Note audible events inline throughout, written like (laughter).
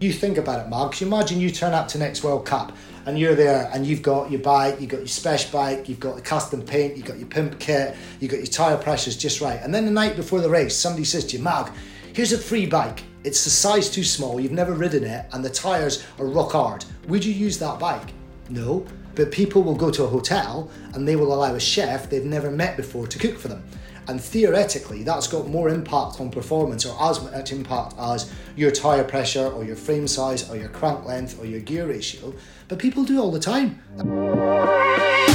You think about it, Mark. You imagine you turn up to next World Cup and you're there and you've got your bike, you've got your special bike, you've got the custom paint, you've got your pimp kit, you've got your tyre pressures just right. And then the night before the race, somebody says to you, Mark, here's a free bike. It's the size too small, you've never ridden it, and the tyres are rock hard. Would you use that bike? No. But people will go to a hotel and they will allow a chef they've never met before to cook for them. And theoretically, that's got more impact on performance or as much impact as your tyre pressure or your frame size or your crank length or your gear ratio. But people do all the time.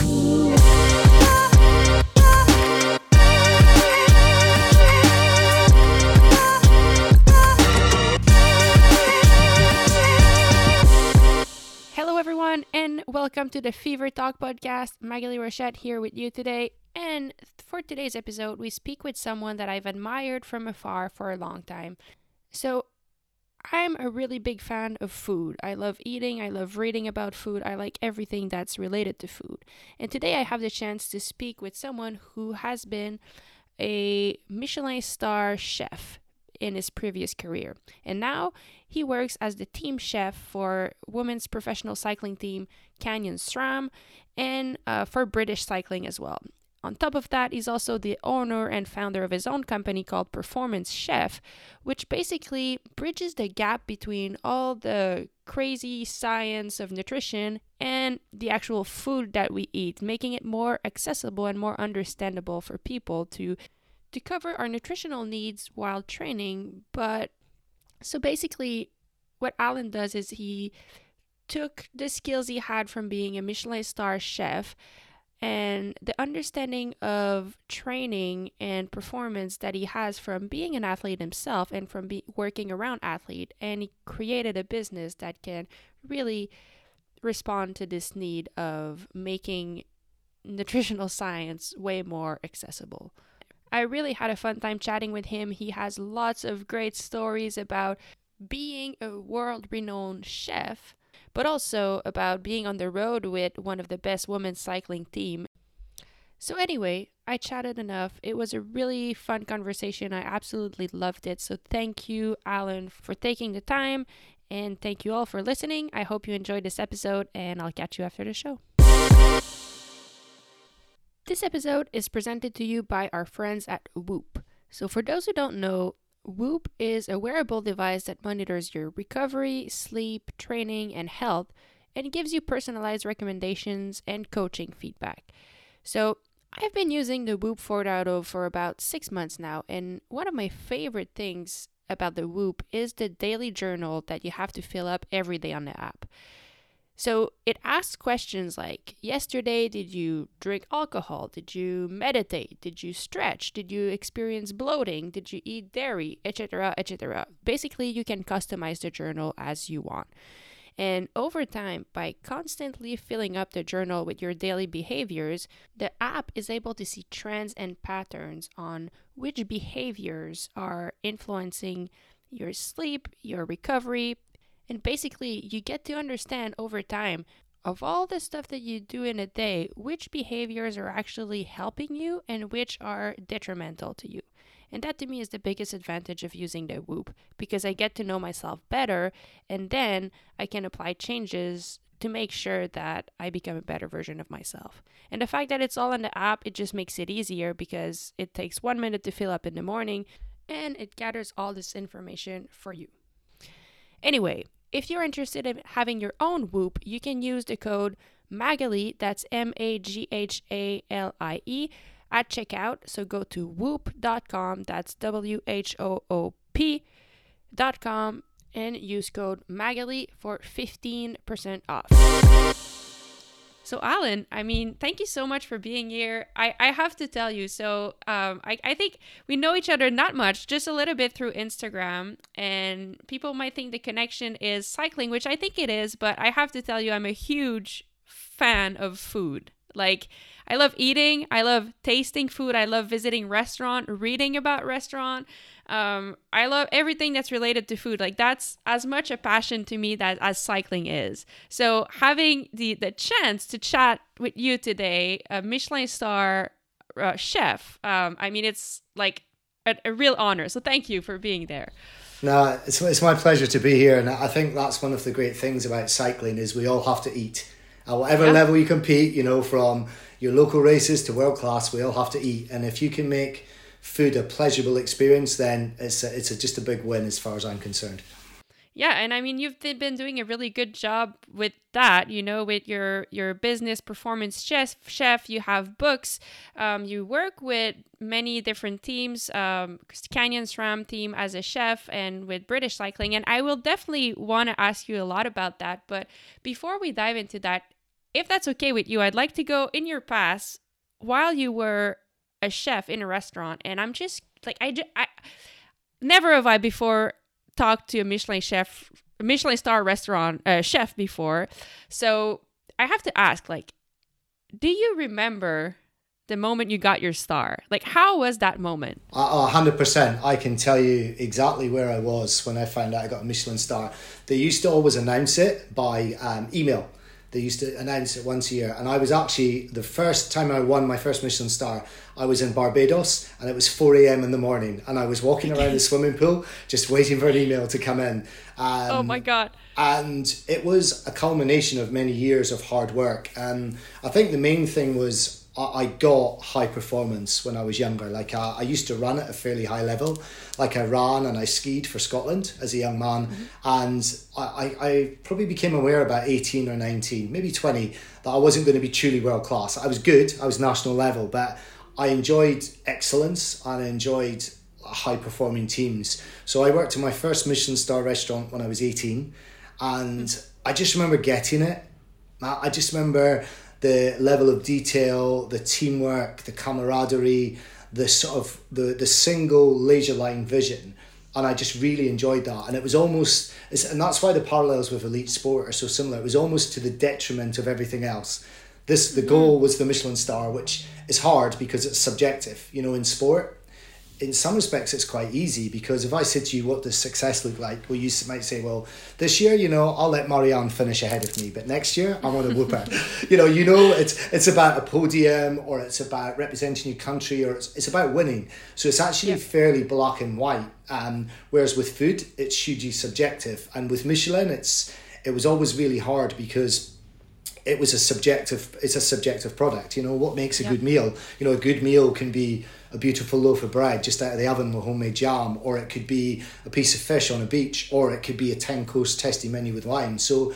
Welcome to the Fever Talk podcast. Magali Rochette here with you today. And for today's episode, we speak with someone that I've admired from afar for a long time. So, I'm a really big fan of food. I love eating, I love reading about food, I like everything that's related to food. And today I have the chance to speak with someone who has been a Michelin star chef in his previous career. And now he works as the team chef for women's professional cycling team Canyon SRAM and uh, for British cycling as well. On top of that, he's also the owner and founder of his own company called Performance Chef, which basically bridges the gap between all the crazy science of nutrition and the actual food that we eat, making it more accessible and more understandable for people to to cover our nutritional needs while training. But so basically, what Alan does is he took the skills he had from being a Michelin star chef and the understanding of training and performance that he has from being an athlete himself and from be- working around athlete and he created a business that can really respond to this need of making nutritional science way more accessible. I really had a fun time chatting with him. He has lots of great stories about being a world renowned chef but also about being on the road with one of the best women's cycling team. So anyway, I chatted enough. It was a really fun conversation. I absolutely loved it. So thank you, Alan, for taking the time. And thank you all for listening. I hope you enjoyed this episode, and I'll catch you after the show. This episode is presented to you by our friends at Whoop. So, for those who don't know, Whoop is a wearable device that monitors your recovery, sleep, training, and health and gives you personalized recommendations and coaching feedback. So, I've been using the Whoop 4.0 for about six months now, and one of my favorite things about the Whoop is the daily journal that you have to fill up every day on the app. So it asks questions like Yesterday, did you drink alcohol? Did you meditate? Did you stretch? Did you experience bloating? Did you eat dairy? Etc. etc. Basically, you can customize the journal as you want. And over time, by constantly filling up the journal with your daily behaviors, the app is able to see trends and patterns on which behaviors are influencing your sleep, your recovery, and basically, you get to understand over time of all the stuff that you do in a day, which behaviors are actually helping you and which are detrimental to you. And that to me is the biggest advantage of using the Whoop because I get to know myself better and then I can apply changes to make sure that I become a better version of myself. And the fact that it's all in the app, it just makes it easier because it takes one minute to fill up in the morning and it gathers all this information for you. Anyway, if you're interested in having your own Whoop, you can use the code Magali, that's M A G H A L I E, at checkout. So go to whoop.com, that's W H O O P.com, and use code Magali for 15% off. So, Alan, I mean, thank you so much for being here. I, I have to tell you, so um, I, I think we know each other not much, just a little bit through Instagram. And people might think the connection is cycling, which I think it is, but I have to tell you, I'm a huge fan of food. Like, I love eating, I love tasting food, I love visiting restaurant, reading about restaurant. Um, I love everything that's related to food. Like that's as much a passion to me that as cycling is. So having the the chance to chat with you today, a Michelin star uh, chef. Um, I mean, it's like a, a real honor. So thank you for being there. No, it's, it's my pleasure to be here, and I think that's one of the great things about cycling is we all have to eat. At whatever yeah. level you compete, you know, from your local races to world class, we all have to eat, and if you can make food a pleasurable experience, then it's a, it's a, just a big win as far as I'm concerned. Yeah, and I mean you've been doing a really good job with that. You know, with your your business performance chef. Chef, you have books. Um, you work with many different teams. Um, Canyon SRAM team as a chef, and with British Cycling. And I will definitely want to ask you a lot about that. But before we dive into that, if that's okay with you, I'd like to go in your past while you were a chef in a restaurant. And I'm just like I, I never have I before talked to a Michelin chef, Michelin star restaurant uh, chef before. So I have to ask, like, do you remember the moment you got your star? Like, how was that moment? Hundred percent. I can tell you exactly where I was when I found out I got a Michelin star. They used to always announce it by um, email. They used to announce it once a year. And I was actually, the first time I won my first Michelin star, I was in Barbados and it was 4 a.m. in the morning. And I was walking around the swimming pool just waiting for an email to come in. Um, oh my God. And it was a culmination of many years of hard work. And I think the main thing was I got high performance when I was younger. Like I, I, used to run at a fairly high level. Like I ran and I skied for Scotland as a young man, mm-hmm. and I, I probably became aware about eighteen or nineteen, maybe twenty, that I wasn't going to be truly world class. I was good. I was national level, but I enjoyed excellence and I enjoyed high performing teams. So I worked in my first Michelin star restaurant when I was eighteen, and mm-hmm. I just remember getting it. I just remember the level of detail, the teamwork, the camaraderie, the sort of the the single laser line vision and I just really enjoyed that. And it was almost, and that's why the parallels with elite sport are so similar. It was almost to the detriment of everything else. This the mm. goal was the Michelin star, which is hard because it's subjective. You know, in sport, in some respects it's quite easy because if I said to you what does success look like, well you might say, well, this year, you know, I'll let Marianne finish ahead of me, but next year I want to whoop her. (laughs) you know, you know it's it's about a podium or it's about representing your country or it's, it's about winning. So it's actually yeah. fairly black and white. Um, whereas with food, it's hugely subjective. And with Michelin, it's it was always really hard because it was a subjective it's a subjective product. You know, what makes a yeah. good meal? You know, a good meal can be a beautiful loaf of bread just out of the oven with homemade jam, or it could be a piece of fish on a beach, or it could be a 10 course tasty menu with wine. So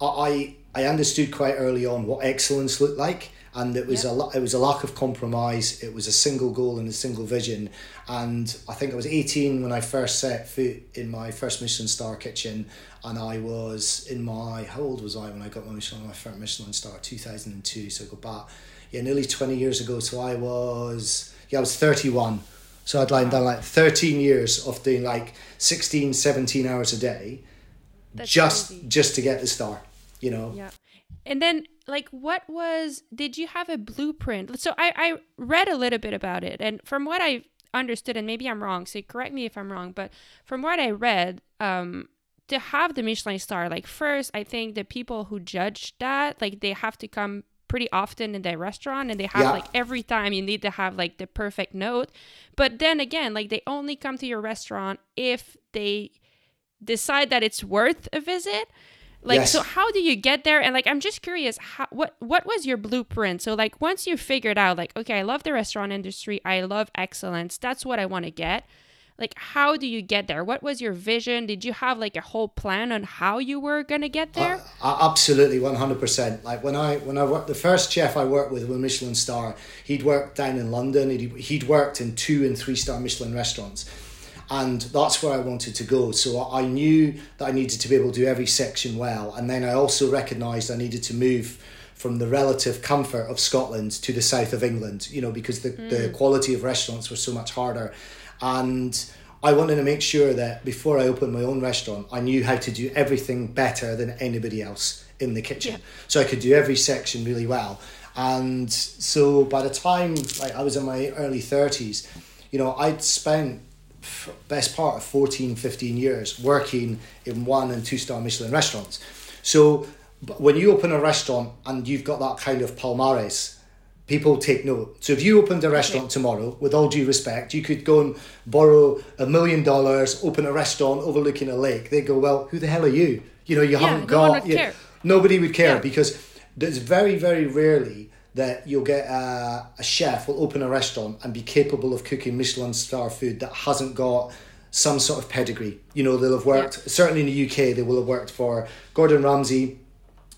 I, I understood quite early on what excellence looked like. And it was yep. a it was a lack of compromise. It was a single goal and a single vision. And I think I was eighteen when I first set foot in my first Michelin star kitchen, and I was in my how old was I when I got my Michelin my first Michelin star two thousand and two. So I go back, yeah, nearly twenty years ago. So I was yeah, I was 31. So I'd like done like 13 years of doing like 16, 17 hours a day That's just crazy. just to get the star, you know. Yeah. And then like what was did you have a blueprint? So I I read a little bit about it and from what I understood and maybe I'm wrong, so correct me if I'm wrong, but from what I read um to have the Michelin star, like first, I think the people who judge that, like they have to come pretty often in their restaurant and they have yeah. like every time you need to have like the perfect note. But then again like they only come to your restaurant if they decide that it's worth a visit. Like yes. so how do you get there? And like i'm just curious how what what was your blueprint? So like once you figured out like okay i love the restaurant industry i love excellence that's what i want to get like how do you get there? What was your vision? Did you have like a whole plan on how you were going to get there? uh, uh, absolutely 100% like when i when i worked the first chef i worked with was michelin star. He'd worked down in london he'd, he'd worked in two and three star michelin restaurants. And that's where I wanted to go. So I knew that I needed to be able to do every section well, and then I also recognised I needed to move from the relative comfort of Scotland to the south of England. You know, because the mm. the quality of restaurants was so much harder, and I wanted to make sure that before I opened my own restaurant, I knew how to do everything better than anybody else in the kitchen. Yeah. So I could do every section really well. And so by the time like I was in my early 30s, you know, I'd spent best part of 14, 15 years working in one and two star Michelin restaurants. So when you open a restaurant and you've got that kind of palmares people take note. So if you opened a restaurant okay. tomorrow, with all due respect, you could go and borrow a million dollars, open a restaurant overlooking a lake. They go, well, who the hell are you? You know, you yeah, haven't got. Would you, nobody would care yeah. because there's very, very rarely that you'll get a, a chef will open a restaurant and be capable of cooking Michelin star food that hasn't got some sort of pedigree. You know, they'll have worked, yeah. certainly in the UK, they will have worked for Gordon Ramsay,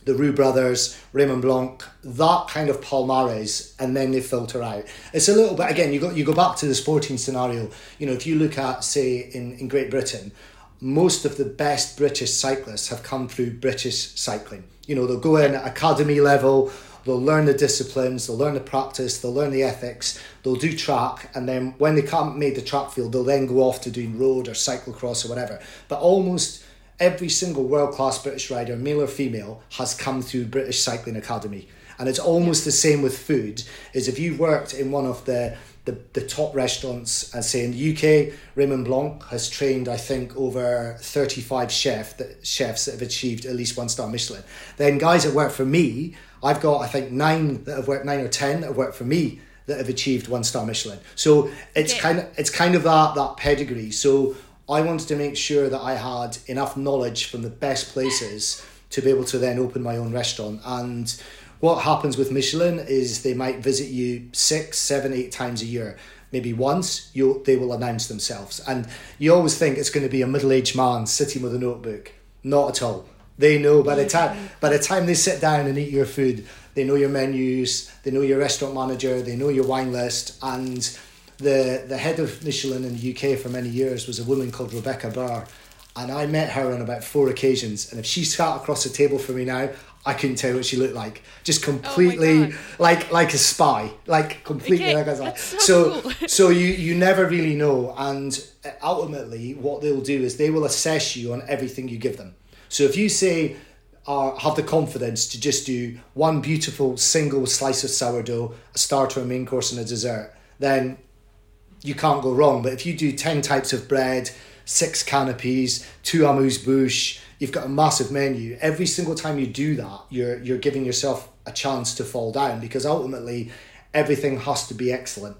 the Roux brothers, Raymond Blanc, that kind of palmares, and then they filter out. It's a little bit again. You go you go back to the sporting scenario. You know, if you look at say in in Great Britain, most of the best British cyclists have come through British cycling. You know, they'll go in at academy level. They'll learn the disciplines, they'll learn the practice, they'll learn the ethics, they'll do track, and then when they can't make the track field, they'll then go off to doing road or cyclocross or whatever. But almost every single world class British rider, male or female, has come through British Cycling Academy. And it's almost the same with food, is if you've worked in one of the the, the top restaurants, as say in the UK, Raymond Blanc has trained, I think, over 35 chef that, chefs that have achieved at least one star Michelin. Then guys that work for me, I've got, I think, nine that have worked, nine or 10 that have worked for me that have achieved one star Michelin. So it's okay. kind of it's kind of that that pedigree. So I wanted to make sure that I had enough knowledge from the best places to be able to then open my own restaurant. And what happens with Michelin is they might visit you six, seven, eight times a year. Maybe once you they will announce themselves, and you always think it's going to be a middle aged man sitting with a notebook. Not at all. They know by the time by the time they sit down and eat your food, they know your menus, they know your restaurant manager, they know your wine list, and the the head of Michelin in the UK for many years was a woman called Rebecca Burr, and I met her on about four occasions. And if she sat across the table for me now, I couldn't tell what she looked like. Just oh completely oh like like a spy, like completely okay, like a spy. So so, cool. (laughs) so you you never really know, and uh, ultimately what they'll do is they will assess you on everything you give them. So if you say are have the confidence to just do one beautiful single slice of sourdough, a starter, a main course, and a dessert, then you can't go wrong. But if you do 10 types of bread, six canapés, two amuse bouche, you've got a massive menu. Every single time you do that, you're you're giving yourself a chance to fall down because ultimately everything has to be excellent.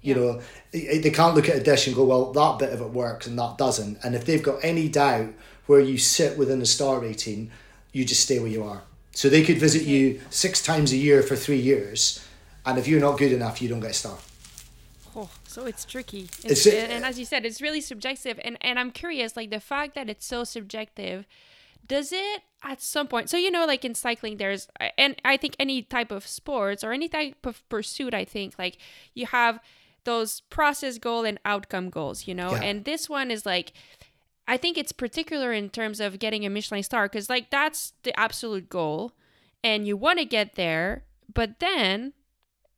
You know, they can't look at a dish and go, well, that bit of it works and that doesn't. And if they've got any doubt where you sit within the star rating, you just stay where you are. So they could visit you six times a year for three years, and if you're not good enough, you don't get a star. So it's tricky. It's, it's, and as you said, it's really subjective. And and I'm curious, like the fact that it's so subjective, does it at some point? So you know, like in cycling, there's and I think any type of sports or any type of pursuit, I think like you have those process goal and outcome goals, you know. Yeah. And this one is like. I think it's particular in terms of getting a Michelin star because, like, that's the absolute goal, and you want to get there. But then,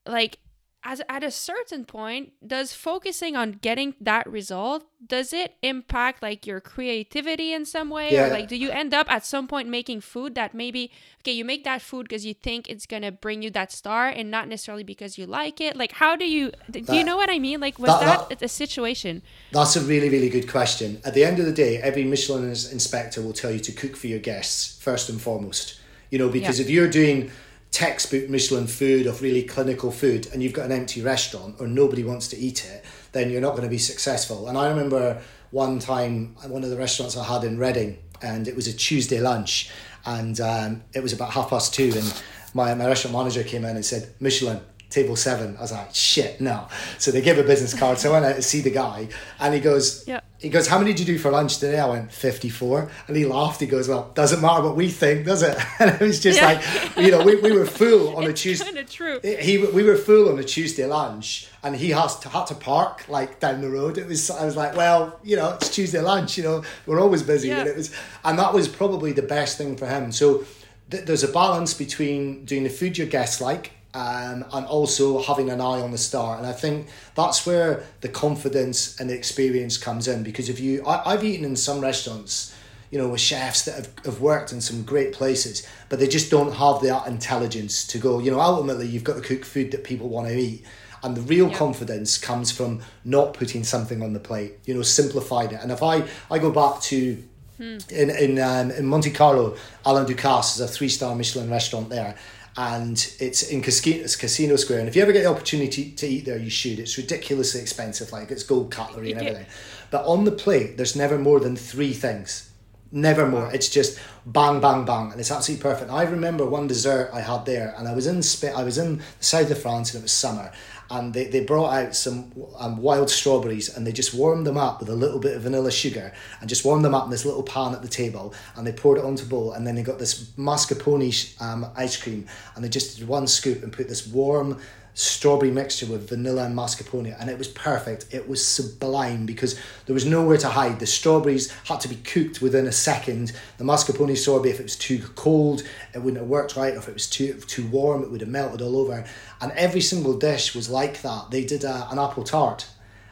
like, as at a certain point does focusing on getting that result does it impact like your creativity in some way? Yeah. or like do you end up at some point making food that maybe okay you make that food because you think it's gonna bring you that star and not necessarily because you like it? Like how do you do that, you know what i mean? Like was that, that, a situation? That's a really really good question. At the end of the day every michelin inspector will tell you to cook for your guests first and foremost. You know because yeah. if you're doing textbook Michelin food of really clinical food and you've got an empty restaurant or nobody wants to eat it, then you're not going to be successful. And I remember one time, one of the restaurants I had in Reading, and it was a Tuesday lunch, and um, it was about half past two, and my, my restaurant manager came in and said, Michelin, table seven. I was like, shit, no. So they gave a business card. So I went out to see the guy and he goes, yeah. he goes, how many did you do for lunch today? I went, 54. And he laughed. He goes, well, doesn't matter what we think, does it? (laughs) And it was just yeah. like, you know, we, we were full on a Tuesday. kind of true. He, we were full on a Tuesday lunch and he has to, had to park like down the road. It was, I was like, well, you know, it's Tuesday lunch, you know, we're always busy. Yeah. And it was, and that was probably the best thing for him. So th- there's a balance between doing the food your guests like um, and also having an eye on the star. And I think that's where the confidence and the experience comes in because if you, I, I've eaten in some restaurants, you know, with chefs that have, have worked in some great places, but they just don't have that intelligence to go, you know, ultimately you've got to cook food that people want to eat. And the real yeah. confidence comes from not putting something on the plate, you know, simplified it. And if I, I go back to Hmm. In in um, in Monte Carlo, Alain Ducasse is a three star Michelin restaurant there, and it's in Casino, Casino Square. And if you ever get the opportunity to eat there, you should. It's ridiculously expensive, like it's gold cutlery and everything. But on the plate, there's never more than three things. Never more. It's just bang, bang, bang, and it's absolutely perfect. I remember one dessert I had there, and I was in Spain. I was in the south of France, and it was summer, and they, they brought out some um, wild strawberries and they just warmed them up with a little bit of vanilla sugar and just warmed them up in this little pan at the table and they poured it onto a bowl and then they got this mascarpone um, ice cream and they just did one scoop and put this warm strawberry mixture with vanilla and mascarpone, and it was perfect. It was sublime because there was nowhere to hide. The strawberries had to be cooked within a second. The mascarpone sorbet, if it was too cold, it wouldn't have worked right. If it was too too warm, it would have melted all over. And every single dish was like that. They did a, an apple tart,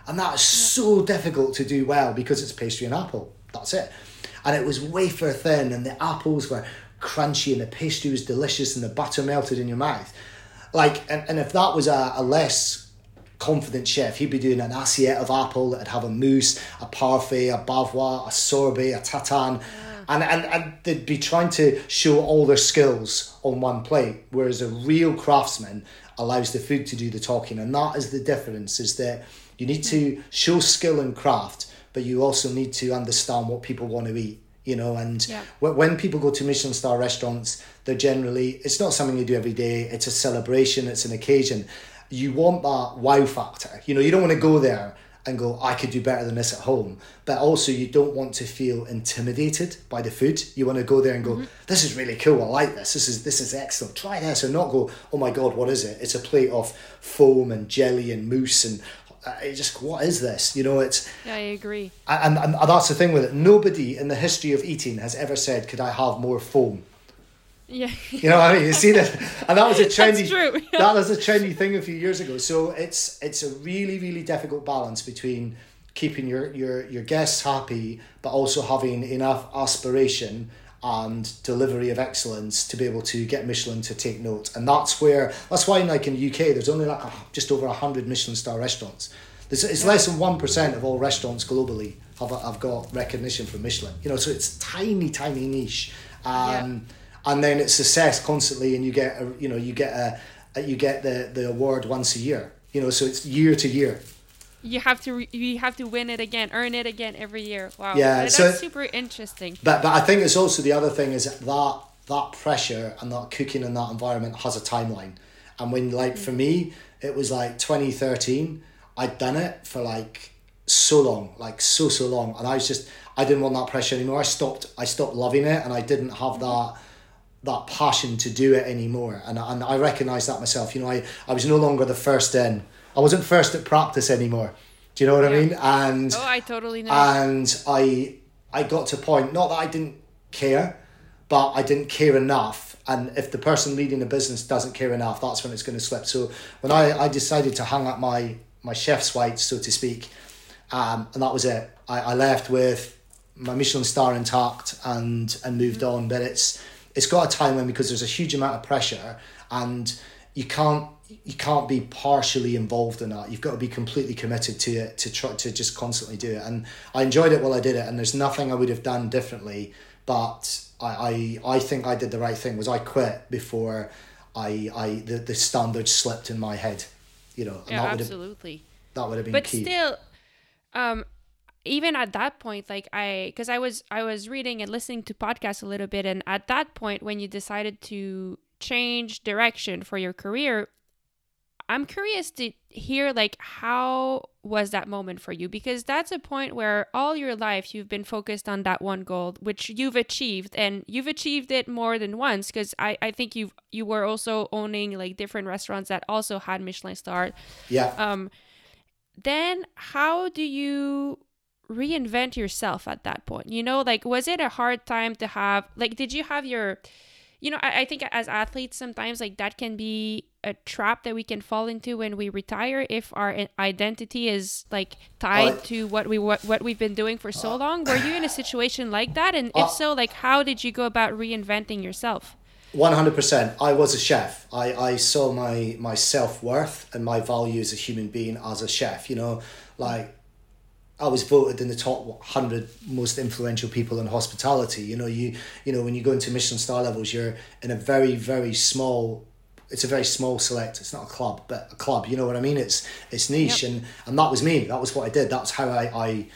and that is so difficult to do well because it's pastry and apple. That's it. And it was wafer thin, and the apples were crunchy, and the pastry was delicious, and the butter melted in your mouth like, and, and if that was a, a less confident chef, he'd be doing an assiette of apple that'd have a mousse, a parfait, a bavarois, a sorbet, a tatin. And, and, and they'd be trying to show all their skills on one plate, whereas a real craftsman allows the food to do the talking. And that is the difference, is that you need to hmm. show skill and craft, but you also need to understand what people want to eat you know and Yeah. when people go to michelin star restaurants they're generally it's not something you do every day it's a celebration it's an occasion. You want that wow factor. You know you don't want to go there and go i could do better than this at home. But also you don't want to feel intimidated by the food. You want to go there and go mm-hmm. this is really cool i like this this is this is excellent try this and not go oh my god what is it? It's a plate of foam and jelly and mousse and uh, it just what is this you know it's Yeah, I agree. and, and, and that's the thing with it. Nobody in the history of eating has ever said, "Could I have more foam?" Yeah. You know what I mean? You see that, and that was a (laughs) trendy. (laughs) that was a trendy thing a few years ago. So it's it's a really really difficult balance between keeping your your your guests happy, but also having enough aspiration and delivery of excellence to be able to get Michelin to take note. And that's where that's why like in the UK there's only like just over hundred Michelin star restaurants. There's, it's less than one percent of all restaurants globally have have got recognition from Michelin. You know, so it's tiny tiny niche. Um, and then it's assessed constantly, and you get a, you know you get a, a you get the the award once a year. You know, so it's year to year. You have to re- you have to win it again, earn it again every year. Wow. Yeah, That's so- super interesting. But but I think it's also the other thing is that that pressure and that cooking in that environment has a timeline. And when like for mm. me, it was like twenty thirteen. I'd done it for like so long, like so so long, and I was just I didn't want that pressure anymore. I stopped I stopped loving it, and I didn't have mm-hmm. that that passion to do it anymore. And and I recognised that myself. You know, I I was no longer the first in. I wasn't first at practice anymore. Do you know what I mean? And Oh, I totally know. and I I got to a point not that I didn't care, but I didn't care enough. And if the person leading the business doesn't care enough, that's when it's going to slip. So when I, I decided to hang up my my chef's whites, so to speak, um, and that was it. I, I left with my Michelin star intact and and moved on. But it's it's got a time when because there's a huge amount of pressure and you can't you can't be partially involved in that. You've got to be completely committed to it to try to just constantly do it. And I enjoyed it while I did it, and there's nothing I would have done differently. But I I, I think I did the right thing. Was I quit before I I the, the standard slipped in my head, you know, yeah, that would have absolutely. that would have been but key. still um even at that point like i because i was i was reading and listening to podcasts a little bit and at that point when you decided to change direction for your career i'm curious to hear like how was that moment for you? Because that's a point where all your life you've been focused on that one goal which you've achieved and you've achieved it more than once because I, I think you've you were also owning like different restaurants that also had michelin star. Yeah. um then how do you reinvent yourself at that point? You know like was it a hard time to have like did you have your you know I, I think as athletes sometimes like that can be a trap that we can fall into when we retire if our identity is like tied Uh, to what we what, what we've been doing for so long were you in a situation like that and Uh, if so like how did you go about reinventing yourself One hundred percent. I was a chef. I, I saw my my self worth and my value as a human being as a chef. You know, like I was voted in the top hundred most influential people in hospitality. You know, you you know when you go into Michelin star levels, you're in a very very small it's a very small select. It's not a club, but a club. You know what I mean? It's it's niche, Yep. and and that was me. That was what I did. That's how I, I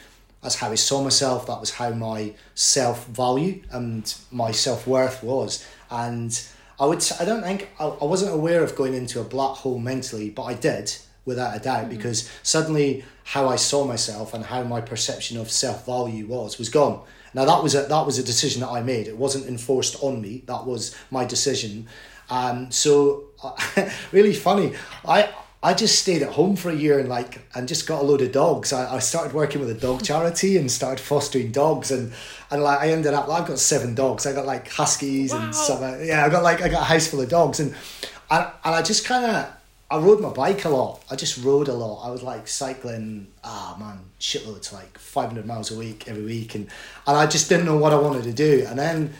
that's how I saw myself. That was how my self value and my self worth was. And I would I don't think I, I wasn't aware of going into a black hole mentally, but I did without a doubt mm-hmm. because suddenly how I saw myself and how my perception of self value was was gone. Now that was a that was a decision that I made. It wasn't enforced on me. That was my decision. Um, so (laughs) really funny. I I just stayed at home for a year and like and just got a load of dogs. I, I started working with a dog charity and started fostering dogs and and like I ended up I've got seven dogs. I got like huskies Wow. and some uh, yeah I got like I got a house full of dogs and and, and I just kind of I rode my bike a lot. I just rode a lot. I was like cycling, ah man, shitloads, like 500 miles a week every week. And, and I just didn't know what I wanted to do. And then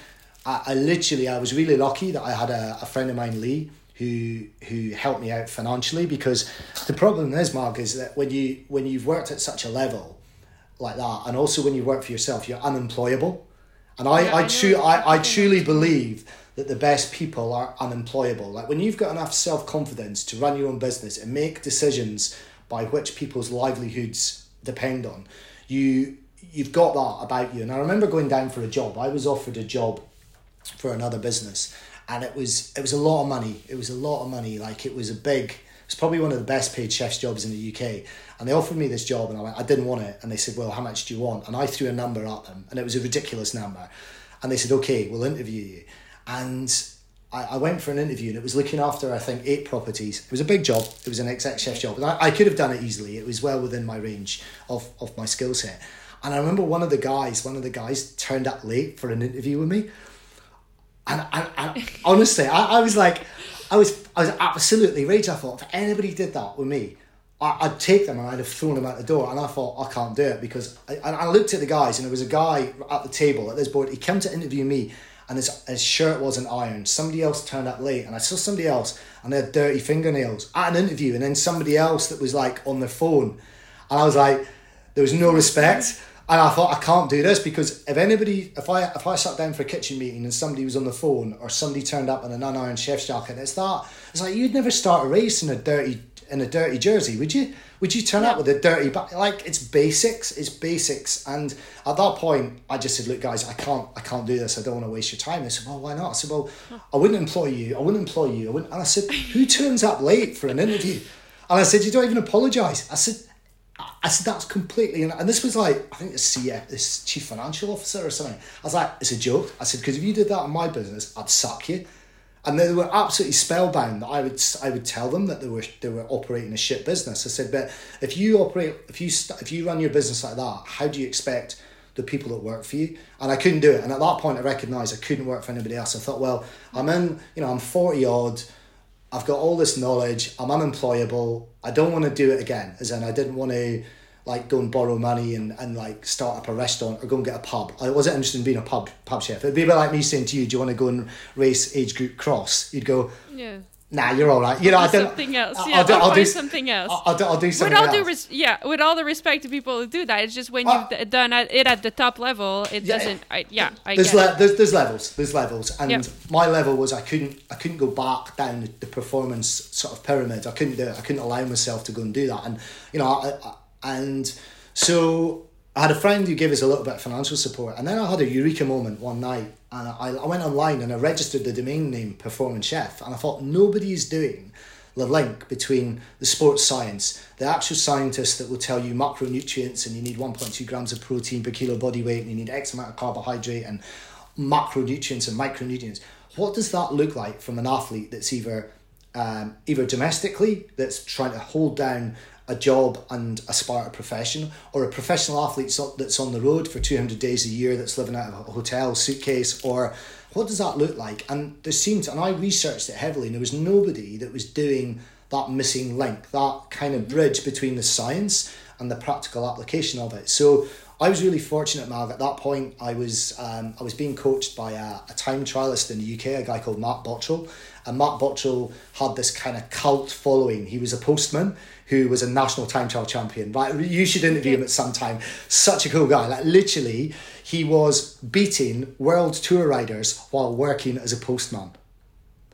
I, I literally, I was really lucky that I had a, a friend of mine, Lee, who who helped me out financially because the problem is, Mark, is that when you when you've worked at such a level like that, and also when you work for yourself, you're unemployable. And I, Yeah, I I, tru- I, I truly believe that the best people are unemployable. Like when you've got enough self confidence to run your own business and make decisions by which people's livelihoods depend on, you you've got that about you. And I remember going down for a job. I was offered a job for another business, and it was it was a lot of money. It was a lot of money. Like it was a big. It's probably one of the best paid chef's jobs in the UK. And they offered me this job, and I went, I didn't want it. And they said, Well, how much do you want? And I threw a number at them, and it was a ridiculous number. And they said, Okay, we'll interview you. And I, I went for an interview, and it was looking after, I think, eight properties. It was a big job. It was an exec chef job. And I, I could have done it easily. It was well within my range of, of my skill set. And I remember one of the guys, one of the guys turned up late for an interview with me. And, and, (laughs) and honestly, I, I was like, I was I was absolutely raged. I thought if anybody did that with me, I, I'd take them and I'd have thrown them out the door. And I thought I can't do it because I, and I looked at the guys and there was a guy at the table at this board. He came to interview me and his, his shirt wasn't ironed. Somebody else turned up late and I saw somebody else and they had dirty fingernails at an interview. And then somebody else that was like on their phone. And I was like, there was no respect. And I thought I can't do this because if anybody, if I if I sat down for a kitchen meeting and somebody was on the phone or somebody turned up in an unironed chef's jacket, it's that it's like you'd never start a race in a dirty in a dirty jersey, would you? Would you turn up with a dirty but like it's basics, it's basics. And at that point, I just said, look, guys, I can't I can't do this. I don't want to waste your time. They said, well, why not? I said, well, I wouldn't employ you. I wouldn't employ you. I wouldn't. And I said, who turns up late for an interview? And I said, you don't even apologise. I said, I said that's completely, and this was like I think the CF, this chief financial officer or something. I was like, it's a joke. I said because if you did that in my business, I'd sack you. And they were absolutely spellbound that I would I would tell them that they were they were operating a shit business. I said, but if you operate if you st- if you run your business like that, how do you expect the people that work for you? And I couldn't do it. And at that point, I recognised I couldn't work for anybody else. I thought, well, I'm in, you know, I'm forty odd. I've got all this knowledge. I'm unemployable. I don't want to do it again. As in, I didn't want to like go and borrow money and, and like start up a restaurant or go and get a pub. I wasn't interested in being a pub pub chef. It'd be a bit like me saying to you, "Do you want to go and race age group cross?" You'd go, Yeah. "Nah, you're all right." You know, I Do don't. something else. I'll- Yeah, I'll do- I'll do something else. I'll, I'll do, I'll do with something all else. res- yeah, with all the respect to people who do that, it's just when Uh, you've done it at the top level, it Yeah. doesn't. I, yeah, I there's, le- there's there's levels there's levels and Yep. my level was I couldn't I couldn't go back down the, the performance sort of pyramid I couldn't do it I couldn't allow myself to go and do that and you know I, I, and so I had a friend who gave us a little bit of financial support and then I had a eureka moment one night and I, I went online and I registered the domain name performance chef and I thought nobody is doing the link between the sports science, the actual scientists that will tell you macronutrients and you need 1.2 grams of protein per kilo body weight and you need X amount of carbohydrate and macronutrients and micronutrients. What does that look like from an athlete that's either um, either domestically that's trying to hold down a job and aspire to profession, or a professional athlete that's on the road for 200 days a year that's living out of a hotel suitcase, or what does that look like? And there seemed, and I researched it heavily, and there was nobody that was doing that missing link, that kind of bridge between the science and the practical application of it. So I was really fortunate, Marg. At that point, I was um, I was being coached by a, a time trialist in the UK, a guy called Matt Bottrill. And Matt Bottrill had this kind of cult following. He was a postman who was a national time trial champion. Right, you should interview him at some time. Such a cool guy. Like literally, he was beating world tour riders while working as a postman.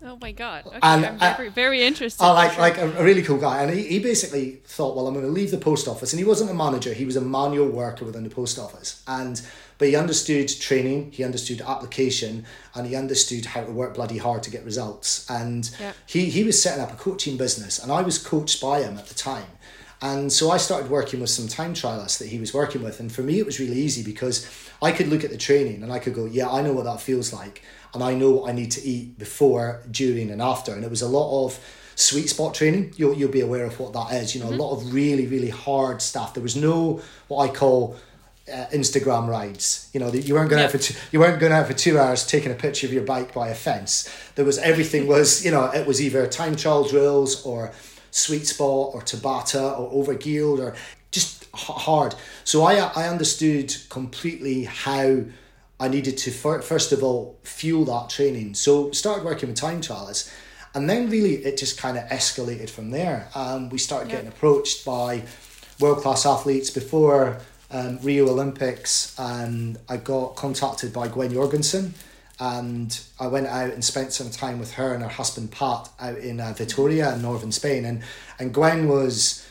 Oh my god! Okay, and, I'm uh, very, very interested. I like sure. like a, a, really cool guy, and he, he basically thought, well, I'm going to leave the post office, and he wasn't a manager; he was a manual worker within the post office, and but he understood training, he understood application, and he understood how to work bloody hard to get results. And yeah. he he was setting up a coaching business, and I was coached by him at the time. And so I started working with some time trialists that he was working with. And for me, it was really easy because I could look at the training and I could go, yeah, I know what that feels like and I know what I need to eat before, during, and after. And it was a lot of sweet spot training. You'll, you'll be aware of what that is. You know, mm-hmm. a lot of really, really hard stuff. There was no what I call uh, Instagram rides. You know, you weren't going yeah. out for two, you weren't going out for two hours taking a picture of your bike by a fence. There was everything (laughs) was you know it was either time trial drills or sweet spot or Tabata or overgeared or just hard. So I I understood completely how I needed to first of all fuel that training. So started working with time trialists, and then really it just kind of escalated from there. Um, we started getting approached by world class athletes before um, Rio Olympics, and I got contacted by Gwen Jorgensen, and I went out and spent some time with her and her husband Pat out in uh, Vitoria in northern Spain, and and Gwen was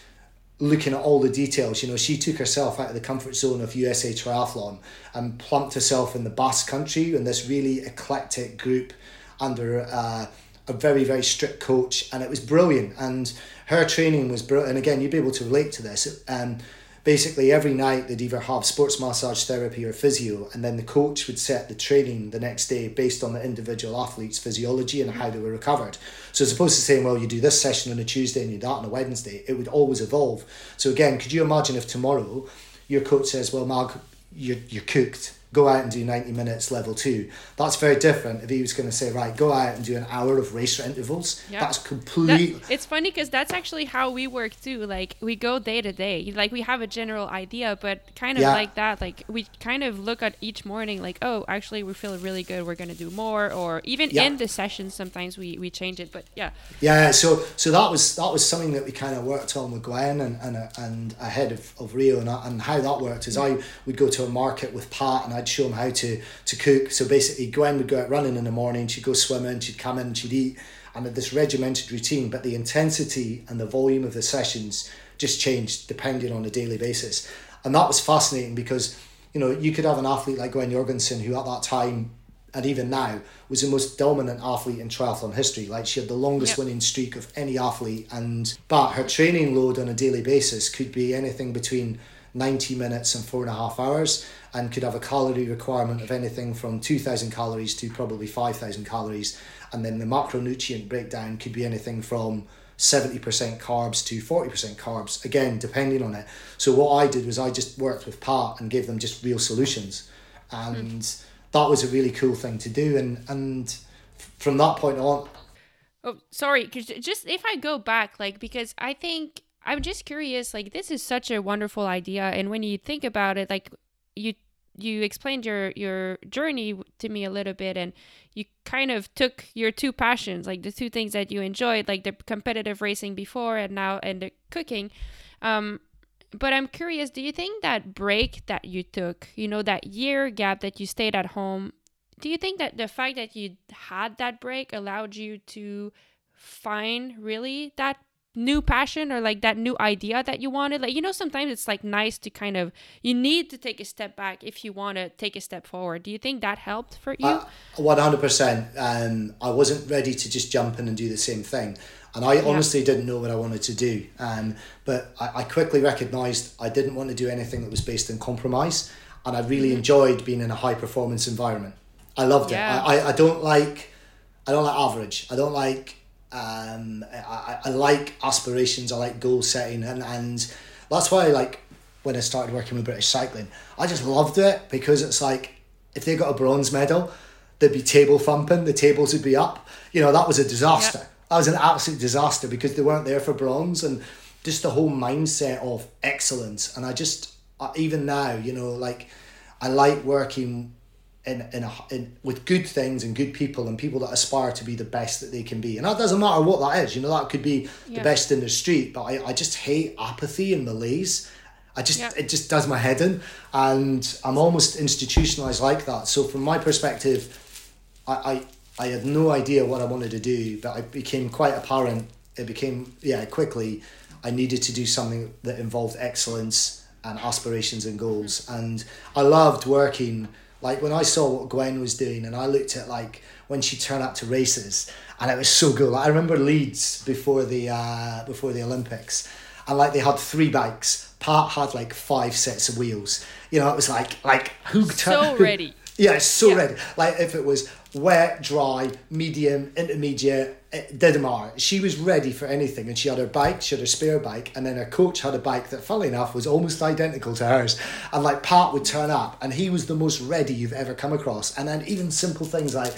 looking at all the details. You know, she took herself out of the comfort zone of USA Triathlon and plumped herself in the Basque Country in this really eclectic group under uh, a very, very strict coach. And it was brilliant. And her training was brilliant. And again, you'd be able to relate to this. Um, basically every night they'd either have sports massage therapy or physio and then the coach would set the training the next day based on the individual athlete's physiology and how they were recovered. So as opposed to saying well you do this session on a tuesday and you do that on a wednesday it would always evolve. So again could you imagine if tomorrow your coach says well mark you're, you're cooked go out and do 90 minutes level two. That's very different if he was going to say, right, go out and do an hour of race intervals. Yeah. That's complete. That, it's funny because that's actually how we work too. Like we go day to day. Like we have a general idea, but kind of yeah. like that. Like we kind of look at each morning, like, oh, actually, we feel really good. We're going to do more. Or even yeah. in the session, sometimes we, we change it. But yeah. Yeah. So so that was that was something that we kind of worked on with Gwen and and, and ahead of, of Rio and, and how that worked is I would go to a market with Pat and I I'd show them how to to cook. So basically, Gwen would go out running in the morning, she'd go swimming, she'd come in, she'd eat, and had this regimented routine. But the intensity and the volume of the sessions just changed depending on a daily basis, and that was fascinating because you know you could have an athlete like Gwen Jorgensen who at that time and even now was the most dominant athlete in triathlon history. Like she had the longest yep. winning streak of any athlete, and but her training load on a daily basis could be anything between 90 minutes and four and a half hours and could have a calorie requirement of anything from 2000 calories to probably 5000 calories. And then the macronutrient breakdown could be anything from 70% carbs to 40% carbs again depending on it. So what i did was i just worked with pat and gave them just real solutions. And mm. that was a really cool thing to do. And and from that point on oh sorry cause just if i go back like because i think I'm just curious, like this is such a wonderful idea, and when you think about it, like you you explained your your journey to me a little bit, and you kind of took your two passions, like the two things that you enjoyed, like the competitive racing before, and now and the cooking. Um, but I'm curious, do you think that break that you took, you know, that year gap that you stayed at home, do you think that the fact that you had that break allowed you to find really that new passion or like that new idea that you wanted like you know sometimes it's like nice to kind of you need to take a step back if you want to take a step forward. Do you think that helped for you? Uh, 100% um, i wasn't ready to just jump in and do the same thing. And i yeah. honestly didn't know what i wanted to do. Um, but I, I, quickly recognized i didn't want to do anything that was based in compromise. And i really mm-hmm. enjoyed being in a high performance environment. I loved yeah. it I, I, I don't like i don't like average. I don't like um, I, I like aspirations. I like goal setting, and and that's why like when I started working with British Cycling. I just loved it because it's like if they got a bronze medal, there'd be table thumping. The tables would be up. You know that was a disaster. Yep. That was an absolute disaster because they weren't there for bronze, and just the whole mindset of excellence. And I just even now, you know, like I like working in in, a, in with good things and good people and people that aspire to be the best that they can be and that doesn't matter what that is you know that could be yeah. the best in the street but I, I just hate apathy and malaise I just yeah. it just does my head in and I'm almost institutionalized like that so from my perspective I, I I had no idea what I wanted to do, but it became quite apparent. It became yeah quickly. I needed to do something that involved excellence and aspirations and goals, and I loved working. Like when I saw what Gwen was doing, and I looked at like when she turned up to races, and it was so good. Like I remember Leeds before the uh, before the Olympics, and like they had three bikes. Pat had like five sets of wheels. You know, it was like like who turned so (laughs) ready. Yeah, so yeah. ready. Like if it was wet, dry, medium, intermediate, it eh, didn't matter. She was ready for anything, and she had her bike, she had her spare bike, and then her coach had a bike that, funnily enough, was almost identical to hers. And like Pat would turn up, and he was the most ready you've ever come across. And then even simple things like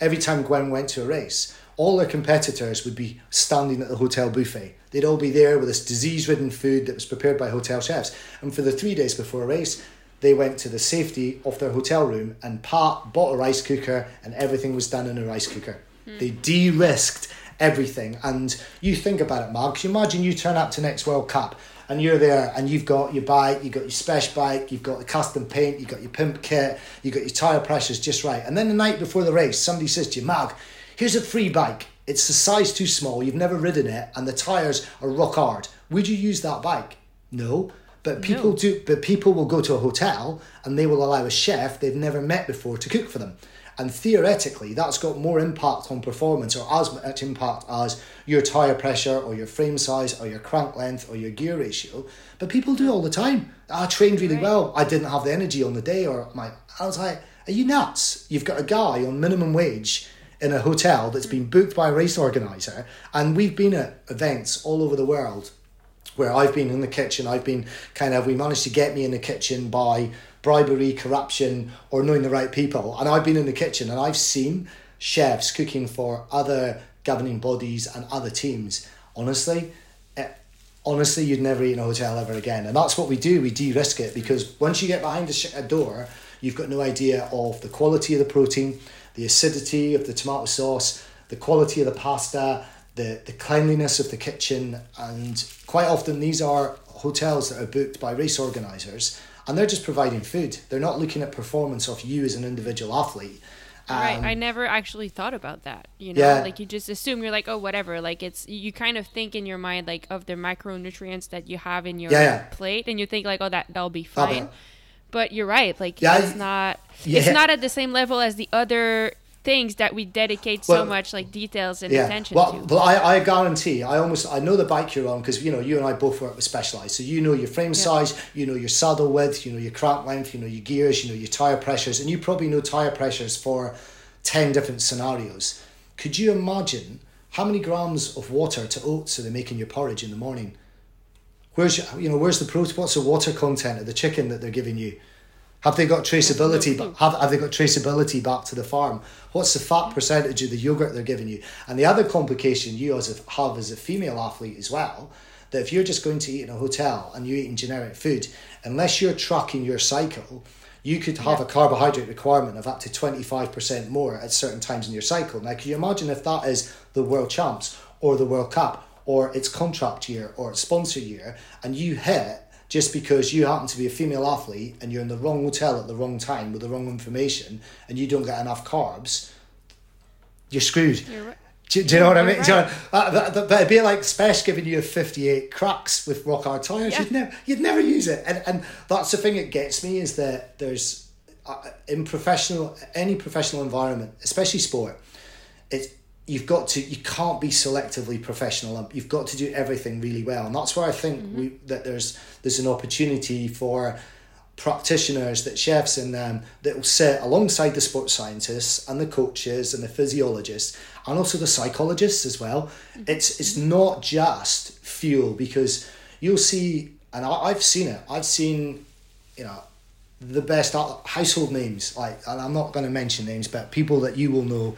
every time Gwen went to a race, all her competitors would be standing at the hotel buffet. They'd all be there with this disease-ridden food that was prepared by hotel chefs. And for the three days before a race, they went to the safety of their hotel room and Pat bought a rice cooker and everything was done in a rice cooker. Mm. They de risked everything. And you think about it, Mark, you imagine you turn up to next World Cup and you're there and you've got your bike, you've got your special bike, you've got the custom paint, you've got your pimp kit, you've got your tyre pressures just right. And then the night before the race, somebody says to you, Mark, here's a free bike. It's the size too small, you've never ridden it, and the tyres are rock hard. Would you use that bike? No. But people no. do. But people will go to a hotel and they will allow a chef they've never met before to cook for them. And theoretically, that's got more impact on performance or as much impact as your tyre pressure or your frame size or your crank length or your gear ratio. But people do all the time. I trained really right. well. I didn't have the energy on the day, or my. I was like, "Are you nuts? You've got a guy on minimum wage in a hotel that's hmm. been booked by a race organizer, and we've been at events all over the world where I've been in the kitchen, I've been kind of, we managed to get me in the kitchen by bribery, corruption, or knowing the right people. And I've been in the kitchen and I've seen chefs cooking for other governing bodies and other teams. Honestly, it, eh, honestly, you'd never eat in a hotel ever again. And that's what we do. We de-risk it because once you get behind a, a door, you've got no idea of the quality of the protein, the acidity of the tomato sauce, the quality of the pasta, the, the cleanliness of the kitchen, and quite often these are hotels that are booked by race organisers and they're just providing food. They're not looking at performance of you as an individual athlete. Um, right. I never actually thought about that. You know, yeah. like you just assume you're like, oh, whatever. Like it's you kind of think in your mind like of the micronutrients that you have in your yeah, plate, and you think like, oh, that that'll be fine. but you're right. Like yeah, it's not. (laughs) It's not at the same level as the other things that we dedicate well, so much like details and yeah. attention well, to. Well, I, I guarantee, I almost, I know the bike you're on because, you know, you and I both work with Specialized. So you know your frame yeah. size, you know your saddle width, you know your crank length, you know your gears, you know your tyre pressures, and you probably know tyre pressures for 10 different scenarios. Could you imagine how many grams of water to oats are they making your porridge in the morning? Where's, you know, where's the protein, what's the water content of the chicken that they're giving you? Have they got traceability? Have, have they got traceability back to the farm? What's the fat percentage of the yogurt they're giving you? And the other complication you as a, have as a female athlete as well, that if you're just going to eat in a hotel and you're eating generic food, unless you're tracking your cycle, you could have yeah. a carbohydrate requirement of up to 25% more at certain times in your cycle. Now, can you imagine if that is the World Champs or the World Cup or its contract year or its sponsor year, and you hit just because you happen to be a female athlete and you're in the wrong hotel at the wrong time with the wrong information and you don't get enough carbs, you're screwed. You're right. Do, do, you know what I mean? Right. So, uh, but it'd be like Spesh giving you a 58 cracks with rock hard tyres. Yeah. You'd, never, you'd never use it. And, and that's the thing that gets me is that there's, uh, in professional, any professional environment, especially sport, it's, you've got to you can't be selectively professional you've got to do everything really well and that's where i think mm-hmm. we that there's there's an opportunity for practitioners that chefs in them that will sit alongside the sports scientists and the coaches and the physiologists and also the psychologists as well mm-hmm. it's it's not just fuel because you'll see and I, i've seen it i've seen you know the best household names like and i'm not going to mention names but people that you will know